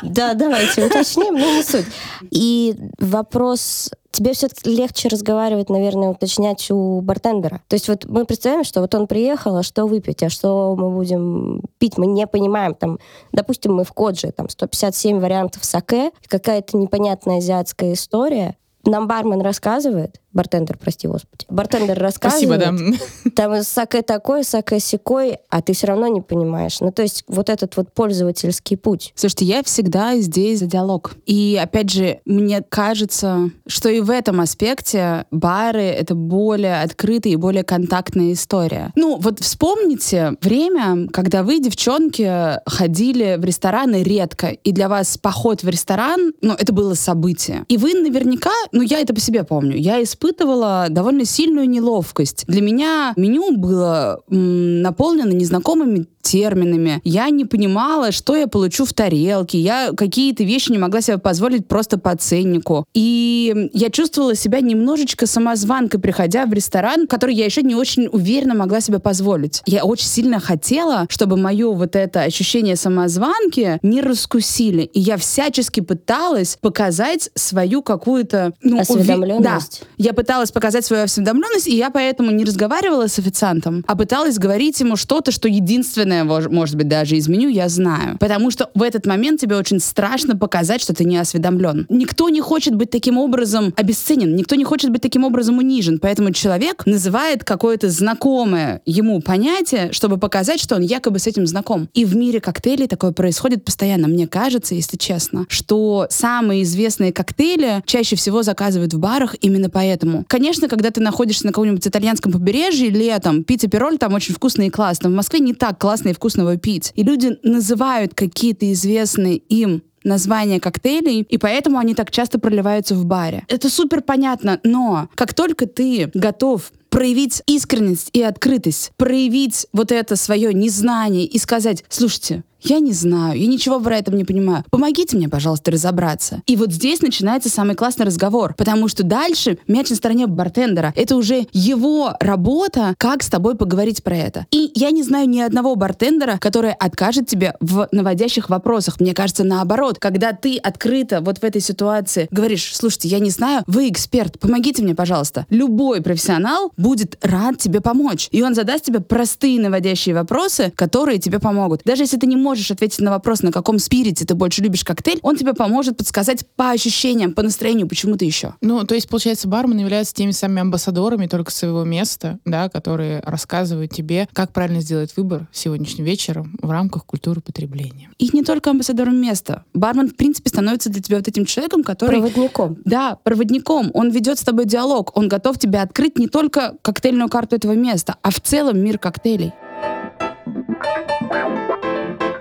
Да, давайте уточним, но не суть. И вопрос тебе все-таки легче разговаривать, наверное, уточнять у бартендера. То есть вот мы представляем, что вот он приехал, а что выпить, а что мы будем пить, мы не понимаем. Там, допустим, мы в Кодже, там 157 вариантов саке, какая-то непонятная азиатская история. Нам бармен рассказывает, Бартендер, прости господи. Бартендер рассказывает. Спасибо, да. Там саке такой, саке секой, а ты все равно не понимаешь. Ну, то есть вот этот вот пользовательский путь. Слушайте, я всегда здесь за диалог. И, опять же, мне кажется, что и в этом аспекте бары — это более открытая и более контактная история. Ну, вот вспомните время, когда вы, девчонки, ходили в рестораны редко, и для вас поход в ресторан, ну, это было событие. И вы наверняка, ну, я это по себе помню, я из испытывала довольно сильную неловкость. Для меня меню было м, наполнено незнакомыми терминами. Я не понимала, что я получу в тарелке. Я какие-то вещи не могла себе позволить просто по ценнику. И я чувствовала себя немножечко самозванкой, приходя в ресторан, который я еще не очень уверенно могла себе позволить. Я очень сильно хотела, чтобы мое вот это ощущение самозванки не раскусили. И я всячески пыталась показать свою какую-то... Ну, осведомленность. Да. Я пыталась показать свою осведомленность, и я поэтому не разговаривала с официантом, а пыталась говорить ему что-то, что единственное может быть, даже изменю, я знаю. Потому что в этот момент тебе очень страшно показать, что ты не осведомлен. Никто не хочет быть таким образом обесценен, никто не хочет быть таким образом унижен. Поэтому человек называет какое-то знакомое ему понятие, чтобы показать, что он якобы с этим знаком. И в мире коктейлей такое происходит постоянно. Мне кажется, если честно, что самые известные коктейли чаще всего заказывают в барах именно поэтому. Конечно, когда ты находишься на каком-нибудь итальянском побережье летом, пицца пироль там очень вкусно и классно. В Москве не так классно и вкусного пить. И люди называют какие-то известные им названия коктейлей, и поэтому они так часто проливаются в баре. Это супер понятно, но как только ты готов проявить искренность и открытость, проявить вот это свое незнание и сказать, слушайте, я не знаю, я ничего про это не понимаю. Помогите мне, пожалуйста, разобраться. И вот здесь начинается самый классный разговор, потому что дальше мяч на стороне бартендера. Это уже его работа, как с тобой поговорить про это. И я не знаю ни одного бартендера, который откажет тебе в наводящих вопросах. Мне кажется, наоборот, когда ты открыто вот в этой ситуации говоришь, слушайте, я не знаю, вы эксперт, помогите мне, пожалуйста. Любой профессионал будет рад тебе помочь. И он задаст тебе простые наводящие вопросы, которые тебе помогут. Даже если ты не можешь можешь ответить на вопрос, на каком спирите ты больше любишь коктейль, он тебе поможет подсказать по ощущениям, по настроению, почему-то еще. Ну, то есть, получается, бармен является теми самыми амбассадорами только своего места, да, которые рассказывают тебе, как правильно сделать выбор сегодняшним вечером в рамках культуры потребления. И не только амбассадором места. Бармен, в принципе, становится для тебя вот этим человеком, который... Проводником. Да, проводником. Он ведет с тобой диалог. Он готов тебе открыть не только коктейльную карту этого места, а в целом мир коктейлей.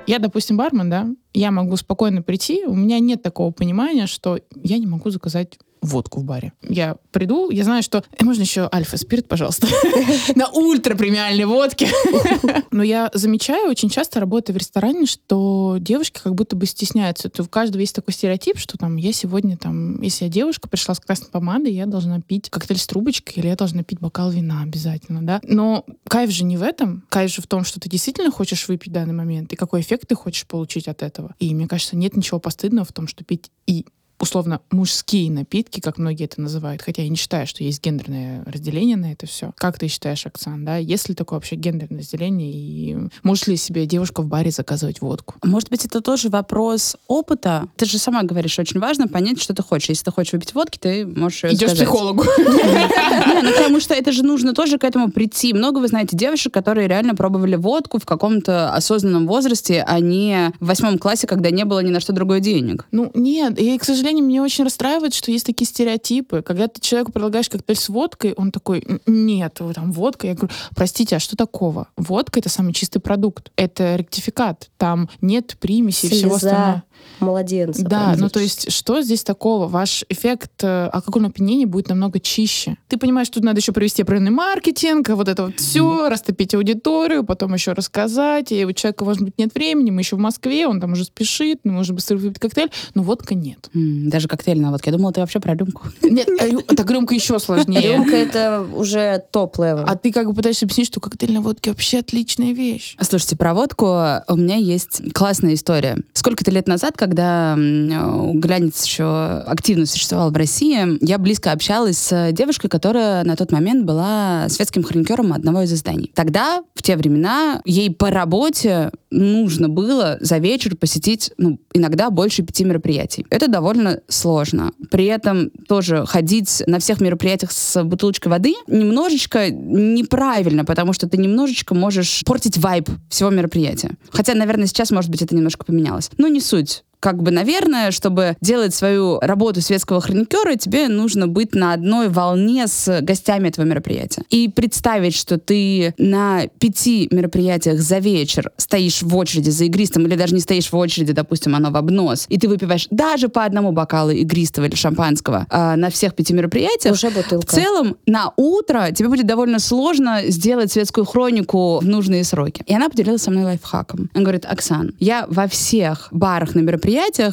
Я, допустим, бармен, да, я могу спокойно прийти, у меня нет такого понимания, что я не могу заказать водку в баре. Я приду, я знаю, что... Э, можно еще альфа-спирт, пожалуйста? На ультра премиальной водке. Но я замечаю очень часто, работая в ресторане, что девушки как будто бы стесняются. У каждого есть такой стереотип, что там я сегодня там, если я девушка, пришла с красной помадой, я должна пить коктейль с трубочкой или я должна пить бокал вина обязательно, да. Но кайф же не в этом. Кайф же в том, что ты действительно хочешь выпить в данный момент и какой эффект ты хочешь получить от этого. И мне кажется, нет ничего постыдного в том, что пить и условно мужские напитки, как многие это называют, хотя я не считаю, что есть гендерное разделение на это все. Как ты считаешь, Оксан, да? Есть ли такое вообще гендерное разделение? И может ли себе девушка в баре заказывать водку? Может быть, это тоже вопрос опыта. Ты же сама говоришь, очень важно понять, что ты хочешь. Если ты хочешь выпить водки, ты можешь Идешь к психологу. Не, ну потому что это же нужно тоже к этому прийти. Много вы знаете девушек, которые реально пробовали водку в каком-то осознанном возрасте, а не в восьмом классе, когда не было ни на что другое денег. Ну, нет. И, к сожалению, меня очень расстраивает, что есть такие стереотипы. Когда ты человеку предлагаешь коктейль с водкой, он такой, «Н- нет, вы там водка. Я говорю, простите, а что такого? Водка — это самый чистый продукт. Это ректификат. Там нет примесей и всего остального. Младенца. Да, ну то есть что здесь такого? Ваш эффект э, алкогольного опьянения будет намного чище. Ты понимаешь, тут надо еще провести определенный маркетинг, вот это вот все, растопить аудиторию, потом еще рассказать, и у человека, может быть, нет времени, мы еще в Москве, он там уже спешит, мы можем быстро выпить коктейль, но водка нет. М, Даже коктейль на водке. Я думала, ты вообще про рюмку. Нет, рю- так рюмка еще сложнее. Рюмка — это уже top level. А ты как бы пытаешься объяснить, что коктейль на водке вообще отличная вещь. Слушайте, про водку у меня есть классная история. Сколько-то лет назад, когда м, э, глянец еще активно существовал в России, я близко общалась с девушкой, которая на тот момент была светским хроникером одного из изданий. Тогда, в те времена, ей по работе нужно было за вечер посетить, ну, иногда больше пяти мероприятий. Это довольно сложно. При этом тоже ходить на всех мероприятиях с бутылочкой воды немножечко неправильно, потому что ты немножечко можешь портить вайб всего мероприятия. Хотя, наверное, сейчас, может быть, это немножко поменялось. Но не суть как бы, наверное, чтобы делать свою работу светского хроникера, тебе нужно быть на одной волне с гостями этого мероприятия. И представить, что ты на пяти мероприятиях за вечер стоишь в очереди за игристым, или даже не стоишь в очереди, допустим, оно в обнос, и ты выпиваешь даже по одному бокалу игристого или шампанского а, на всех пяти мероприятиях, Уже в бутылка. целом, на утро тебе будет довольно сложно сделать светскую хронику в нужные сроки. И она поделилась со мной лайфхаком. Она говорит, Оксан, я во всех барах на мероприятиях,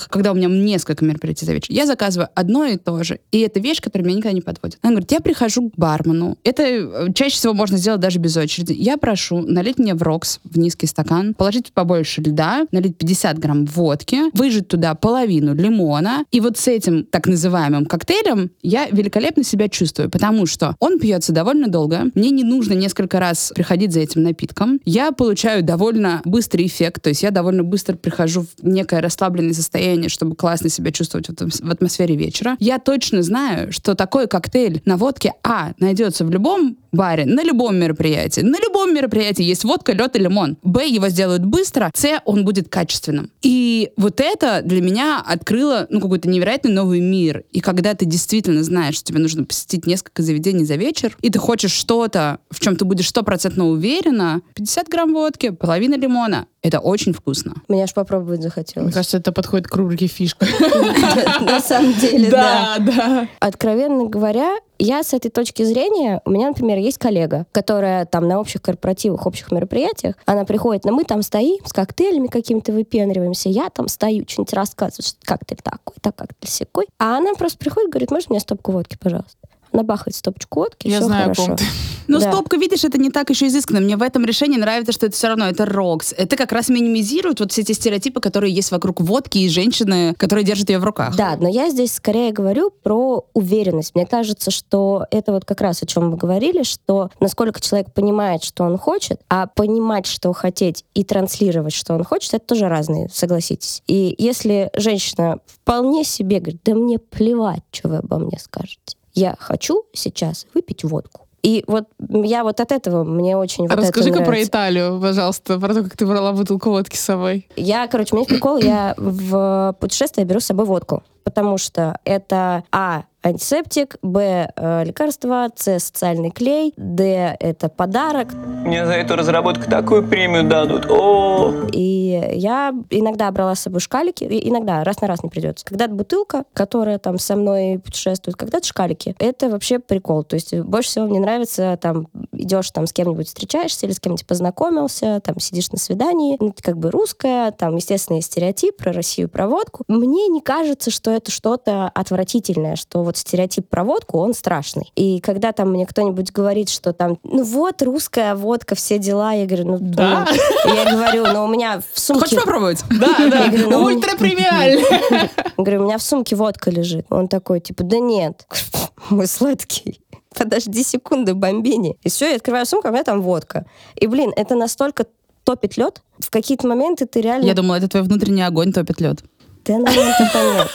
когда у меня несколько мероприятий за вечер, я заказываю одно и то же. И это вещь, которая меня никогда не подводит. Она говорит, я прихожу к бармену. Это э, чаще всего можно сделать даже без очереди. Я прошу налить мне в рокс, в низкий стакан, положить побольше льда, налить 50 грамм водки, выжать туда половину лимона. И вот с этим так называемым коктейлем я великолепно себя чувствую, потому что он пьется довольно долго. Мне не нужно несколько раз приходить за этим напитком. Я получаю довольно быстрый эффект, то есть я довольно быстро прихожу в некое расслабленное состояние, чтобы классно себя чувствовать в атмосфере вечера. Я точно знаю, что такой коктейль на водке, а, найдется в любом баре, на любом мероприятии. На любом мероприятии есть водка, лед и лимон. Б, его сделают быстро. С, он будет качественным. И вот это для меня открыло ну, какой-то невероятный новый мир. И когда ты действительно знаешь, что тебе нужно посетить несколько заведений за вечер, и ты хочешь что-то, в чем ты будешь стопроцентно уверена, 50 грамм водки, половина лимона, это очень вкусно. Меня аж попробовать Мне захотелось. кажется, это подходит к рубрике фишка. На самом деле, да. да. Откровенно говоря, я с этой точки зрения, у меня, например, есть коллега, которая там на общих корпоративах, общих мероприятиях, она приходит, но мы там стоим с коктейлями какими-то выпендриваемся, я там стою, что-нибудь рассказываю, что коктейль такой, так коктейль секой. А она просто приходит, говорит, можно мне стопку водки, пожалуйста? Набахает стопочку водки, Я всё знаю, хорошо. ком ты. Ну, Да. стопка, видишь, это не так еще изысканно. Мне в этом решении нравится, что это все равно это рокс. Это как раз минимизирует вот все эти стереотипы, которые есть вокруг водки и женщины, которые держат ее в руках. Да, но я здесь скорее говорю про уверенность. Мне кажется, что это вот как раз о чем мы говорили, что насколько человек понимает, что он хочет, а понимать, что хотеть, и транслировать, что он хочет, это тоже разные, согласитесь. И если женщина вполне себе говорит, да мне плевать, что вы обо мне скажете. Я хочу сейчас выпить водку. И вот я вот от этого мне очень вот это Расскажи-ка про. Италию, пожалуйста, про то, как ты брала бутылку водки с собой. Я, короче, у меня есть прикол, я в путешествие беру с собой водку, потому что это, а, антисептик, б, э, лекарство, с, социальный клей, д, это подарок, Мне за эту разработку такую премию дадут. О, и я иногда брала с собой шкалики, и иногда, раз на раз не придется. Когда-то бутылка, которая там со мной путешествует, когда-то шкалики. Это вообще прикол. То есть больше всего мне нравится, там, идешь там с кем-нибудь встречаешься или с кем-нибудь познакомился, там, сидишь на свидании, ну, ты как бы русская, там, естественно, есть стереотип про Россию, про водку. Мне не кажется, что это что-то отвратительное, что вот вот стереотип про водку, он страшный. И когда там мне кто-нибудь говорит, что там, ну вот, русская водка, все дела, я говорю, ну... Да? ну, Я говорю, ну у меня в сумке... Хочешь попробовать? Да, да. Ну, Ультра говорю, у меня в сумке водка лежит. Он такой, типа, да нет, мой сладкий. Подожди секунду, бомбини. И все, я открываю сумку, а у меня там водка. И, блин, это настолько топит лед. В какие-то моменты ты реально... Я думала, это твой внутренний огонь топит лед. Да на момент-то нет.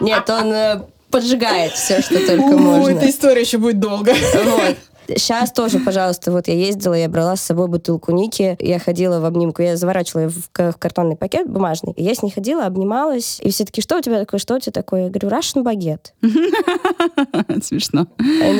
Нет, он э, поджигает все, что только можно. эта история еще будет долго. Вот. Сейчас тоже, пожалуйста, вот я ездила, я брала с собой бутылку Ники, я ходила в обнимку, я заворачивала ее в, к- в картонный пакет бумажный, и я с ней ходила, обнималась, и все таки что у тебя такое, что у тебя такое? Я говорю, Russian багет. Смешно.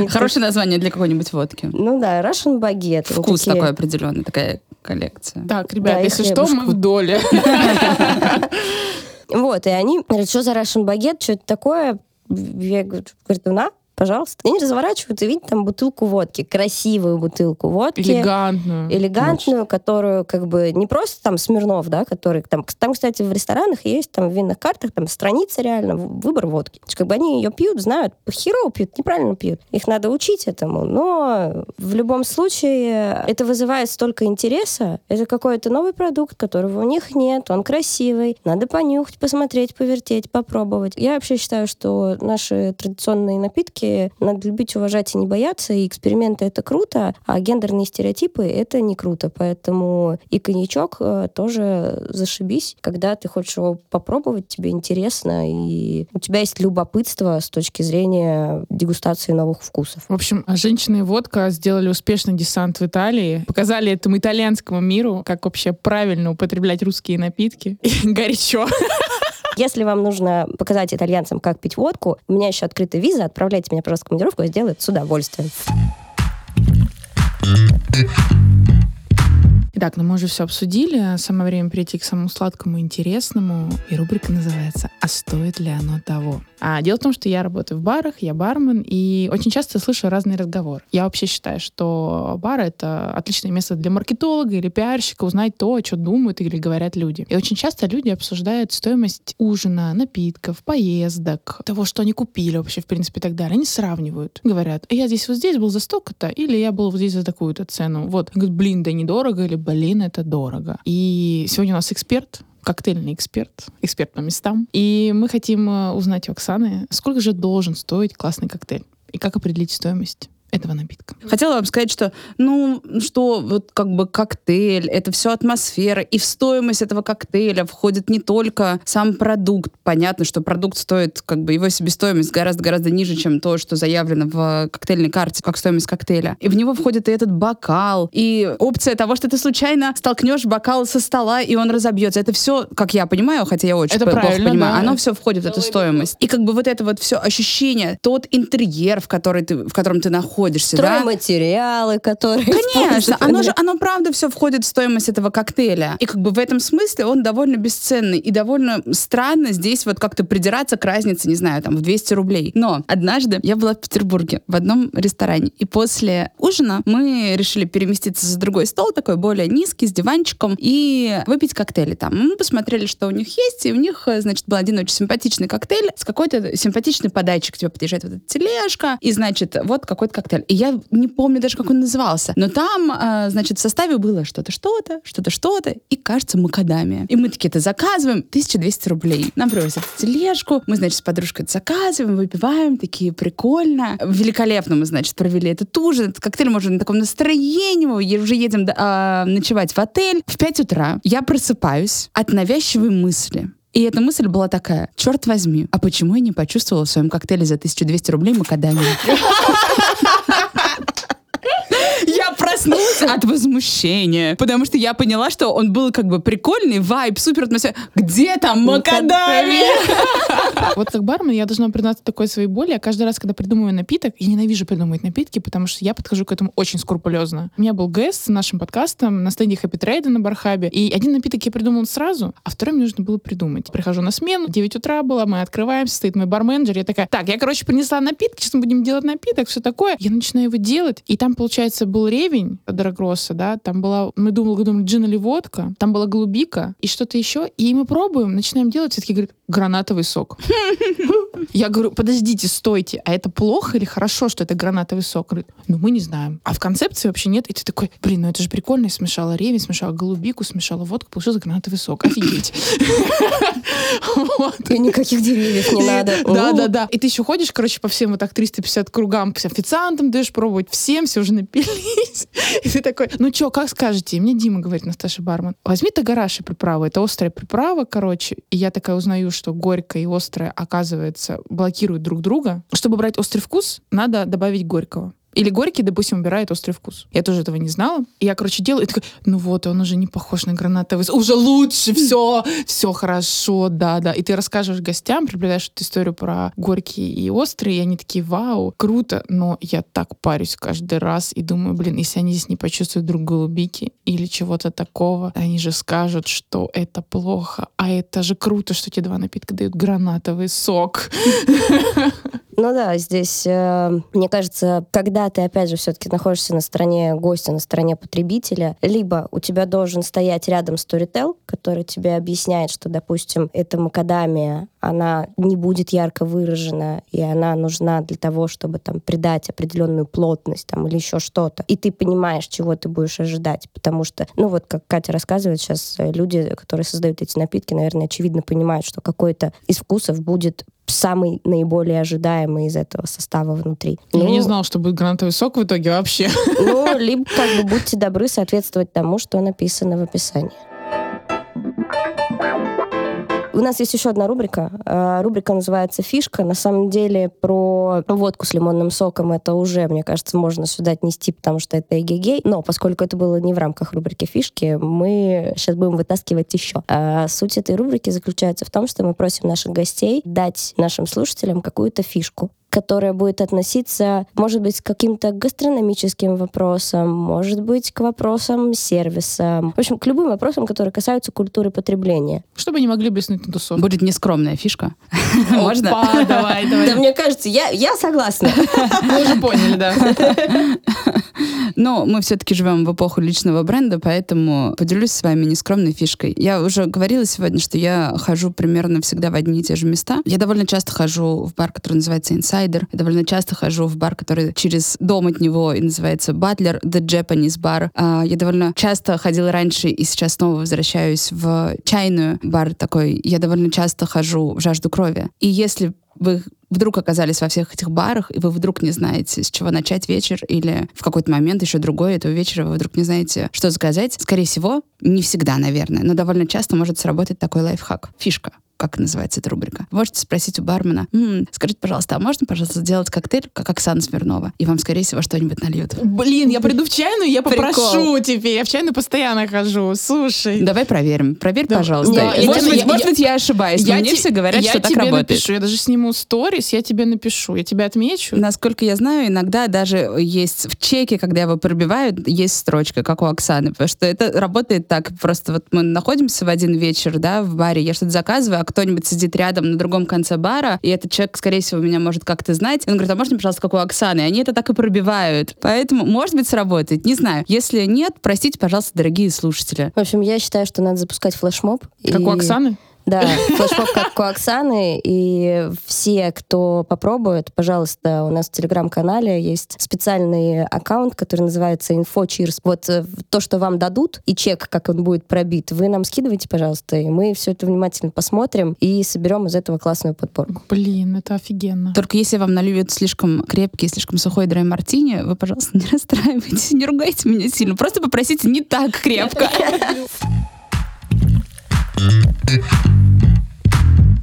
Хорошее название для какой-нибудь водки. Ну да, Russian багет. Вкус такой определенный, такая коллекция. Так, ребят, если что, мы в доле. Вот, и они говорят, что за Russian багет, что это такое? Я говорю, говорит, ну на, пожалуйста. И они разворачивают и видят там бутылку водки, красивую бутылку водки. Элегантную. элегантную, которую как бы не просто там Смирнов, да, который там, там, кстати, в ресторанах есть, там в винных картах, там страница реально, выбор водки. То есть, как бы они ее пьют, знают, херово пьют, неправильно пьют. Их надо учить этому, но в любом случае это вызывает столько интереса. Это какой-то новый продукт, которого у них нет, он красивый, надо понюхать, посмотреть, повертеть, попробовать. Я вообще считаю, что наши традиционные напитки надо любить, уважать и не бояться, и эксперименты — это круто, а гендерные стереотипы — это не круто. Поэтому и коньячок э, тоже зашибись, когда ты хочешь его попробовать, тебе интересно, и у тебя есть любопытство с точки зрения дегустации новых вкусов. В общем, женщины и водка сделали успешный десант в Италии, показали этому итальянскому миру, как вообще правильно употреблять русские напитки. Горячо. Если вам нужно показать итальянцам, как пить водку, у меня еще открыта виза, отправляйте меня, пожалуйста, в командировку, я сделаю это с удовольствием. Итак, ну мы уже все обсудили. Самое время перейти к самому сладкому и интересному. И рубрика называется «А стоит ли оно того?». А дело в том, что я работаю в барах, я бармен, и очень часто слышу разные разговоры. Я вообще считаю, что бар — это отличное место для маркетолога или пиарщика узнать то, о чем думают или говорят люди. И очень часто люди обсуждают стоимость ужина, напитков, поездок, того, что они купили вообще, в принципе, и так далее. Они сравнивают. Говорят, я здесь вот здесь был за столько-то, или я был вот здесь за такую-то цену. Вот. Говорят, блин, да недорого, или блин, это дорого. И сегодня у нас эксперт, коктейльный эксперт, эксперт по местам. И мы хотим э, узнать у Оксаны, сколько же должен стоить классный коктейль? И как определить стоимость этого напитка? Хотела вам сказать, что, ну, что вот как бы коктейль, это все атмосфера, и в стоимость этого коктейля входит не только сам продукт. Понятно, что продукт стоит, как бы его себестоимость гораздо-гораздо ниже, чем то, что заявлено в коктейльной карте, как стоимость коктейля. И в него входит и этот бокал, и опция того, что ты случайно столкнешь бокал со стола, и он разобьется. Это все, как я понимаю, хотя я очень Это плохо правильно, понимаю, да. оно все входит в эту стоимость. И как бы вот это вот все ощущение, тот интерьер, в, который ты, в котором ты находишься, да? Стройматериалы, которые Конечно, оно же, оно правда все входит в стоимость этого коктейля. И как бы в этом смысле он довольно бесценный. И довольно странно здесь вот как-то придираться к разнице, не знаю, там, в 200 рублей. Но однажды я была в Петербурге в одном ресторане. И после ужина мы решили переместиться за другой стол, такой более низкий, с диванчиком, и выпить коктейли там. Мы посмотрели, что у них есть, и у них, значит, был один очень симпатичный коктейль с какой-то симпатичной подачей. К тебе подъезжает вот эта тележка, и, значит, вот какой-то коктейль. И я не помню даже, как он назывался. Но там, э, значит, в составе было что-то, что-то, что-то, что-то, и, кажется, макадамия. И мы такие это заказываем, 1200 рублей. Нам привозят тележку, мы, значит, с подружкой это заказываем, выпиваем, такие прикольно. Великолепно мы, значит, провели этот ужин. Этот коктейль, уже на таком настроении, мы уже едем а, ночевать в отель. В 5 утра я просыпаюсь от навязчивой мысли. И эта мысль была такая, черт возьми, а почему я не почувствовала в своем коктейле за 1200 рублей макадамию? Проснулась от возмущения, потому что я поняла, что он был как бы прикольный, вайб, супер атмосфера. Где там макадамия? Вот как бармен я должна признаться такой своей боли. Я каждый раз, когда придумываю напиток, я ненавижу придумывать напитки, потому что я подхожу к этому очень скрупулезно. У меня был гест с нашим подкастом на стенде Happy Trade на Бархабе, и один напиток я придумала сразу, а второй мне нужно было придумать. Прихожу на смену, 9 утра было, мы открываемся, стоит мой барменджер, я такая, так, я, короче, принесла напитки, сейчас мы будем делать напиток, все такое. Я начинаю его делать, и там, получается, был ревень Дорогросса, да, там была, мы думали, думали, джин или водка, там была голубика и что-то еще, и мы пробуем, начинаем делать, все таки говорят, гранатовый сок. Я говорю, подождите, стойте, а это плохо или хорошо, что это гранатовый сок? Говорит, ну мы не знаем. А в концепции вообще нет. И ты такой, блин, ну это же прикольно. Я смешала ревень, смешала голубику, смешала водку, получился гранатовый сок. Офигеть. И никаких деревьев не надо. Да, да, да. И ты еще ходишь, короче, по всем вот так 350 кругам, официантам даешь пробовать, всем все уже напились. И ты такой, ну что, как скажете? И мне Дима говорит, Насташа Барман, возьми тагараши приправу. Это острая приправа, короче. И я такая узнаю, что горькая и острая, оказывается, блокируют друг друга. Чтобы брать острый вкус, надо добавить горького. Или горький, допустим, убирает острый вкус. Я тоже этого не знала. И я, короче, делаю, и такая, ну вот, он уже не похож на гранатовый. Уже лучше, все, все хорошо, да, да. И ты расскажешь гостям, приближаешь эту историю про горький и острый, и они такие, вау, круто. Но я так парюсь каждый раз и думаю, блин, если они здесь не почувствуют друг голубики или чего-то такого, они же скажут, что это плохо. А это же круто, что тебе два напитка дают гранатовый сок. Ну да, здесь, э, мне кажется, когда ты, опять же, все-таки находишься на стороне гостя, на стороне потребителя, либо у тебя должен стоять рядом сторител, который тебе объясняет, что, допустим, эта макадамия, она не будет ярко выражена, и она нужна для того, чтобы там придать определенную плотность там, или еще что-то. И ты понимаешь, чего ты будешь ожидать. Потому что, ну вот, как Катя рассказывает, сейчас э, люди, которые создают эти напитки, наверное, очевидно понимают, что какой-то из вкусов будет самый наиболее ожидаемый из этого состава внутри. Я ну, не знал, что будет гранатовый сок в итоге вообще. Ну, либо как бы будьте добры соответствовать тому, что написано в описании. У нас есть еще одна рубрика. А, рубрика называется «Фишка». На самом деле про водку с лимонным соком это уже, мне кажется, можно сюда отнести, потому что это эгегей. Но поскольку это было не в рамках рубрики «Фишки», мы сейчас будем вытаскивать еще. А суть этой рубрики заключается в том, что мы просим наших гостей дать нашим слушателям какую-то фишку которая будет относиться, может быть, к каким-то гастрономическим вопросам, может быть, к вопросам сервиса, в общем, к любым вопросам, которые касаются культуры потребления. Чтобы они могли блеснуть на тусовке. Будет нескромная фишка. Можно? давай, давай. Да, мне кажется, я, я согласна. Мы уже поняли, да. Но мы все-таки живем в эпоху личного бренда, поэтому поделюсь с вами нескромной фишкой. Я уже говорила сегодня, что я хожу примерно всегда в одни и те же места. Я довольно часто хожу в бар, который называется Inside Инсайдер. Я довольно часто хожу в бар, который через дом от него и называется Батлер, The Japanese Bar. А, я довольно часто ходила раньше и сейчас снова возвращаюсь в чайную бар такой. Я довольно часто хожу в жажду крови. И если вы вдруг оказались во всех этих барах, и вы вдруг не знаете, с чего начать вечер, или в какой-то момент еще другой этого вечера вы вдруг не знаете, что заказать, скорее всего, не всегда, наверное, но довольно часто может сработать такой лайфхак, фишка как называется эта рубрика. Можете спросить у бармена, м-м, скажите, пожалуйста, а можно, пожалуйста, сделать коктейль, как Оксана Смирнова? И вам, скорее всего, что-нибудь нальют. Блин, я приду в чайную, я попрошу тебе. Я в чайную постоянно хожу. Слушай. Давай проверим. Проверь, да. пожалуйста. Может, я, быть, я, может быть, я ошибаюсь, я но мне все говорят, я что так работает. напишу. Я даже сниму сторис, я тебе напишу. Я тебя отмечу. Насколько я знаю, иногда даже есть в чеке, когда его пробивают, есть строчка, как у Оксаны. Потому что это работает так. Просто вот мы находимся в один вечер, да, в баре, я что-то заказываю, а кто-нибудь сидит рядом рядом на другом конце бара, и этот человек, скорее всего, меня может как-то знать. Он говорит, а можно, пожалуйста, как у Оксаны? И они это так и пробивают. Поэтому, может быть, сработает. Не знаю. Если нет, простите, пожалуйста, дорогие слушатели. В общем, я считаю, что надо запускать флешмоб. Как и... у Оксаны? Да, флешмоб как у Оксаны. И все, кто попробует, пожалуйста, у нас в Телеграм-канале есть специальный аккаунт, который называется InfoCheers. Вот э, то, что вам дадут, и чек, как он будет пробит, вы нам скидывайте, пожалуйста, и мы все это внимательно посмотрим и соберем из этого классную подборку. Блин, это офигенно. Только если вам нальют слишком крепкий, слишком сухой драй мартини, вы, пожалуйста, не расстраивайтесь, не ругайте меня сильно. Просто попросите не так крепко. Mm-hmm.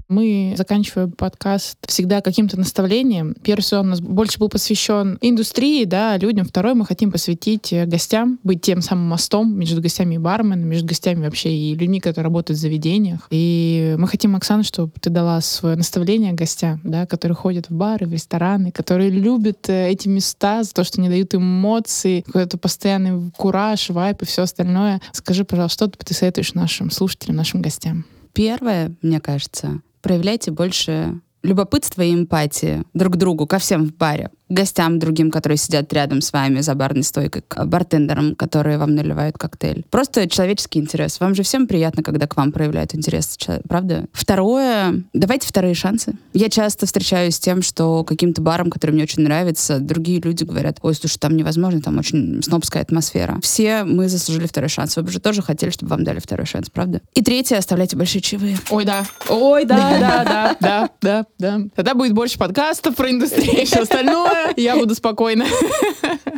Мы заканчиваем подкаст всегда каким-то наставлением. Первый сезон у нас больше был посвящен индустрии, да, людям. Второй мы хотим посвятить э, гостям, быть тем самым мостом между гостями и барменами, между гостями вообще и людьми, которые работают в заведениях. И мы хотим, Оксана, чтобы ты дала свое наставление гостям, да, которые ходят в бары, в рестораны, которые любят э, эти места за то, что не дают эмоции, какой-то постоянный кураж, вайп и все остальное. Скажи, пожалуйста, что ты советуешь нашим слушателям, нашим гостям? Первое, мне кажется, проявляйте больше любопытства и эмпатии друг к другу, ко всем в баре. Гостям другим, которые сидят рядом с вами за барной стойкой, к бартендерам, которые вам наливают коктейль. Просто человеческий интерес. Вам же всем приятно, когда к вам проявляют интерес, правда? Второе, давайте вторые шансы. Я часто встречаюсь с тем, что каким-то баром, который мне очень нравится, другие люди говорят, ой, слушай, там невозможно, там очень снобская атмосфера. Все мы заслужили второй шанс. Вы бы же тоже хотели, чтобы вам дали второй шанс, правда? И третье, оставляйте большие чаевые. Ой, да. Ой, да, да, да, да, да, да. Тогда будет больше подкастов про индустрию и все остальное. Я буду спокойна.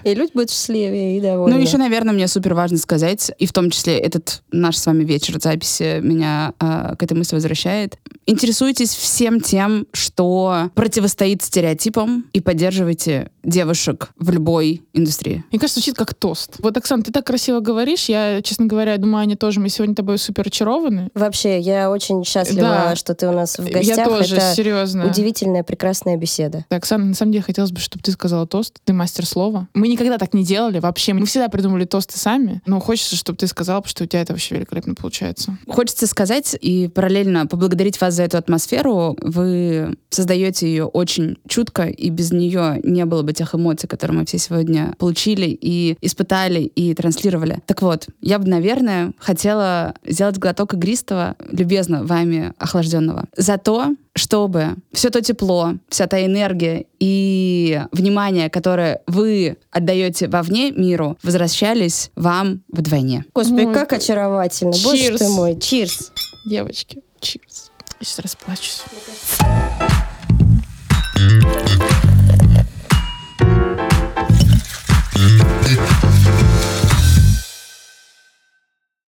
И люди будут счастливее и довольны. Ну, еще, наверное, мне супер важно сказать, и в том числе этот наш с вами вечер записи меня э, к этой мысли возвращает. Интересуйтесь всем тем, что противостоит стереотипам, и поддерживайте девушек в любой индустрии. Мне кажется, звучит как тост. Вот, Оксана, ты так красиво говоришь. Я, честно говоря, думаю, Аня тоже. Мы сегодня тобой супер очарованы. Вообще, я очень счастлива, Да. что ты у нас в гостях. Я тоже, Это серьезно. удивительная, прекрасная беседа. Так, Оксана, на самом деле хотелось бы, чтобы ты сказала тост. Ты мастер слова. Мы никогда так не делали вообще. Мы всегда придумали тосты сами. Но хочется, чтобы ты сказала, потому что у тебя это вообще великолепно получается. Хочется сказать и параллельно поблагодарить вас за эту атмосферу. Вы создаете ее очень чутко, и без нее не было бы тех эмоций, которые мы все сегодня получили и испытали, и транслировали. Так вот, я бы, наверное, хотела сделать глоток игристого, любезно вами охлажденного, за то, чтобы все то тепло, вся та энергия и внимание, которое вы отдаете вовне миру, возвращались вам вдвойне. Господи, Ой. как очаровательно. Боже Cheers. ты мой. Чирс. Девочки, cheers. Я сейчас расплачусь.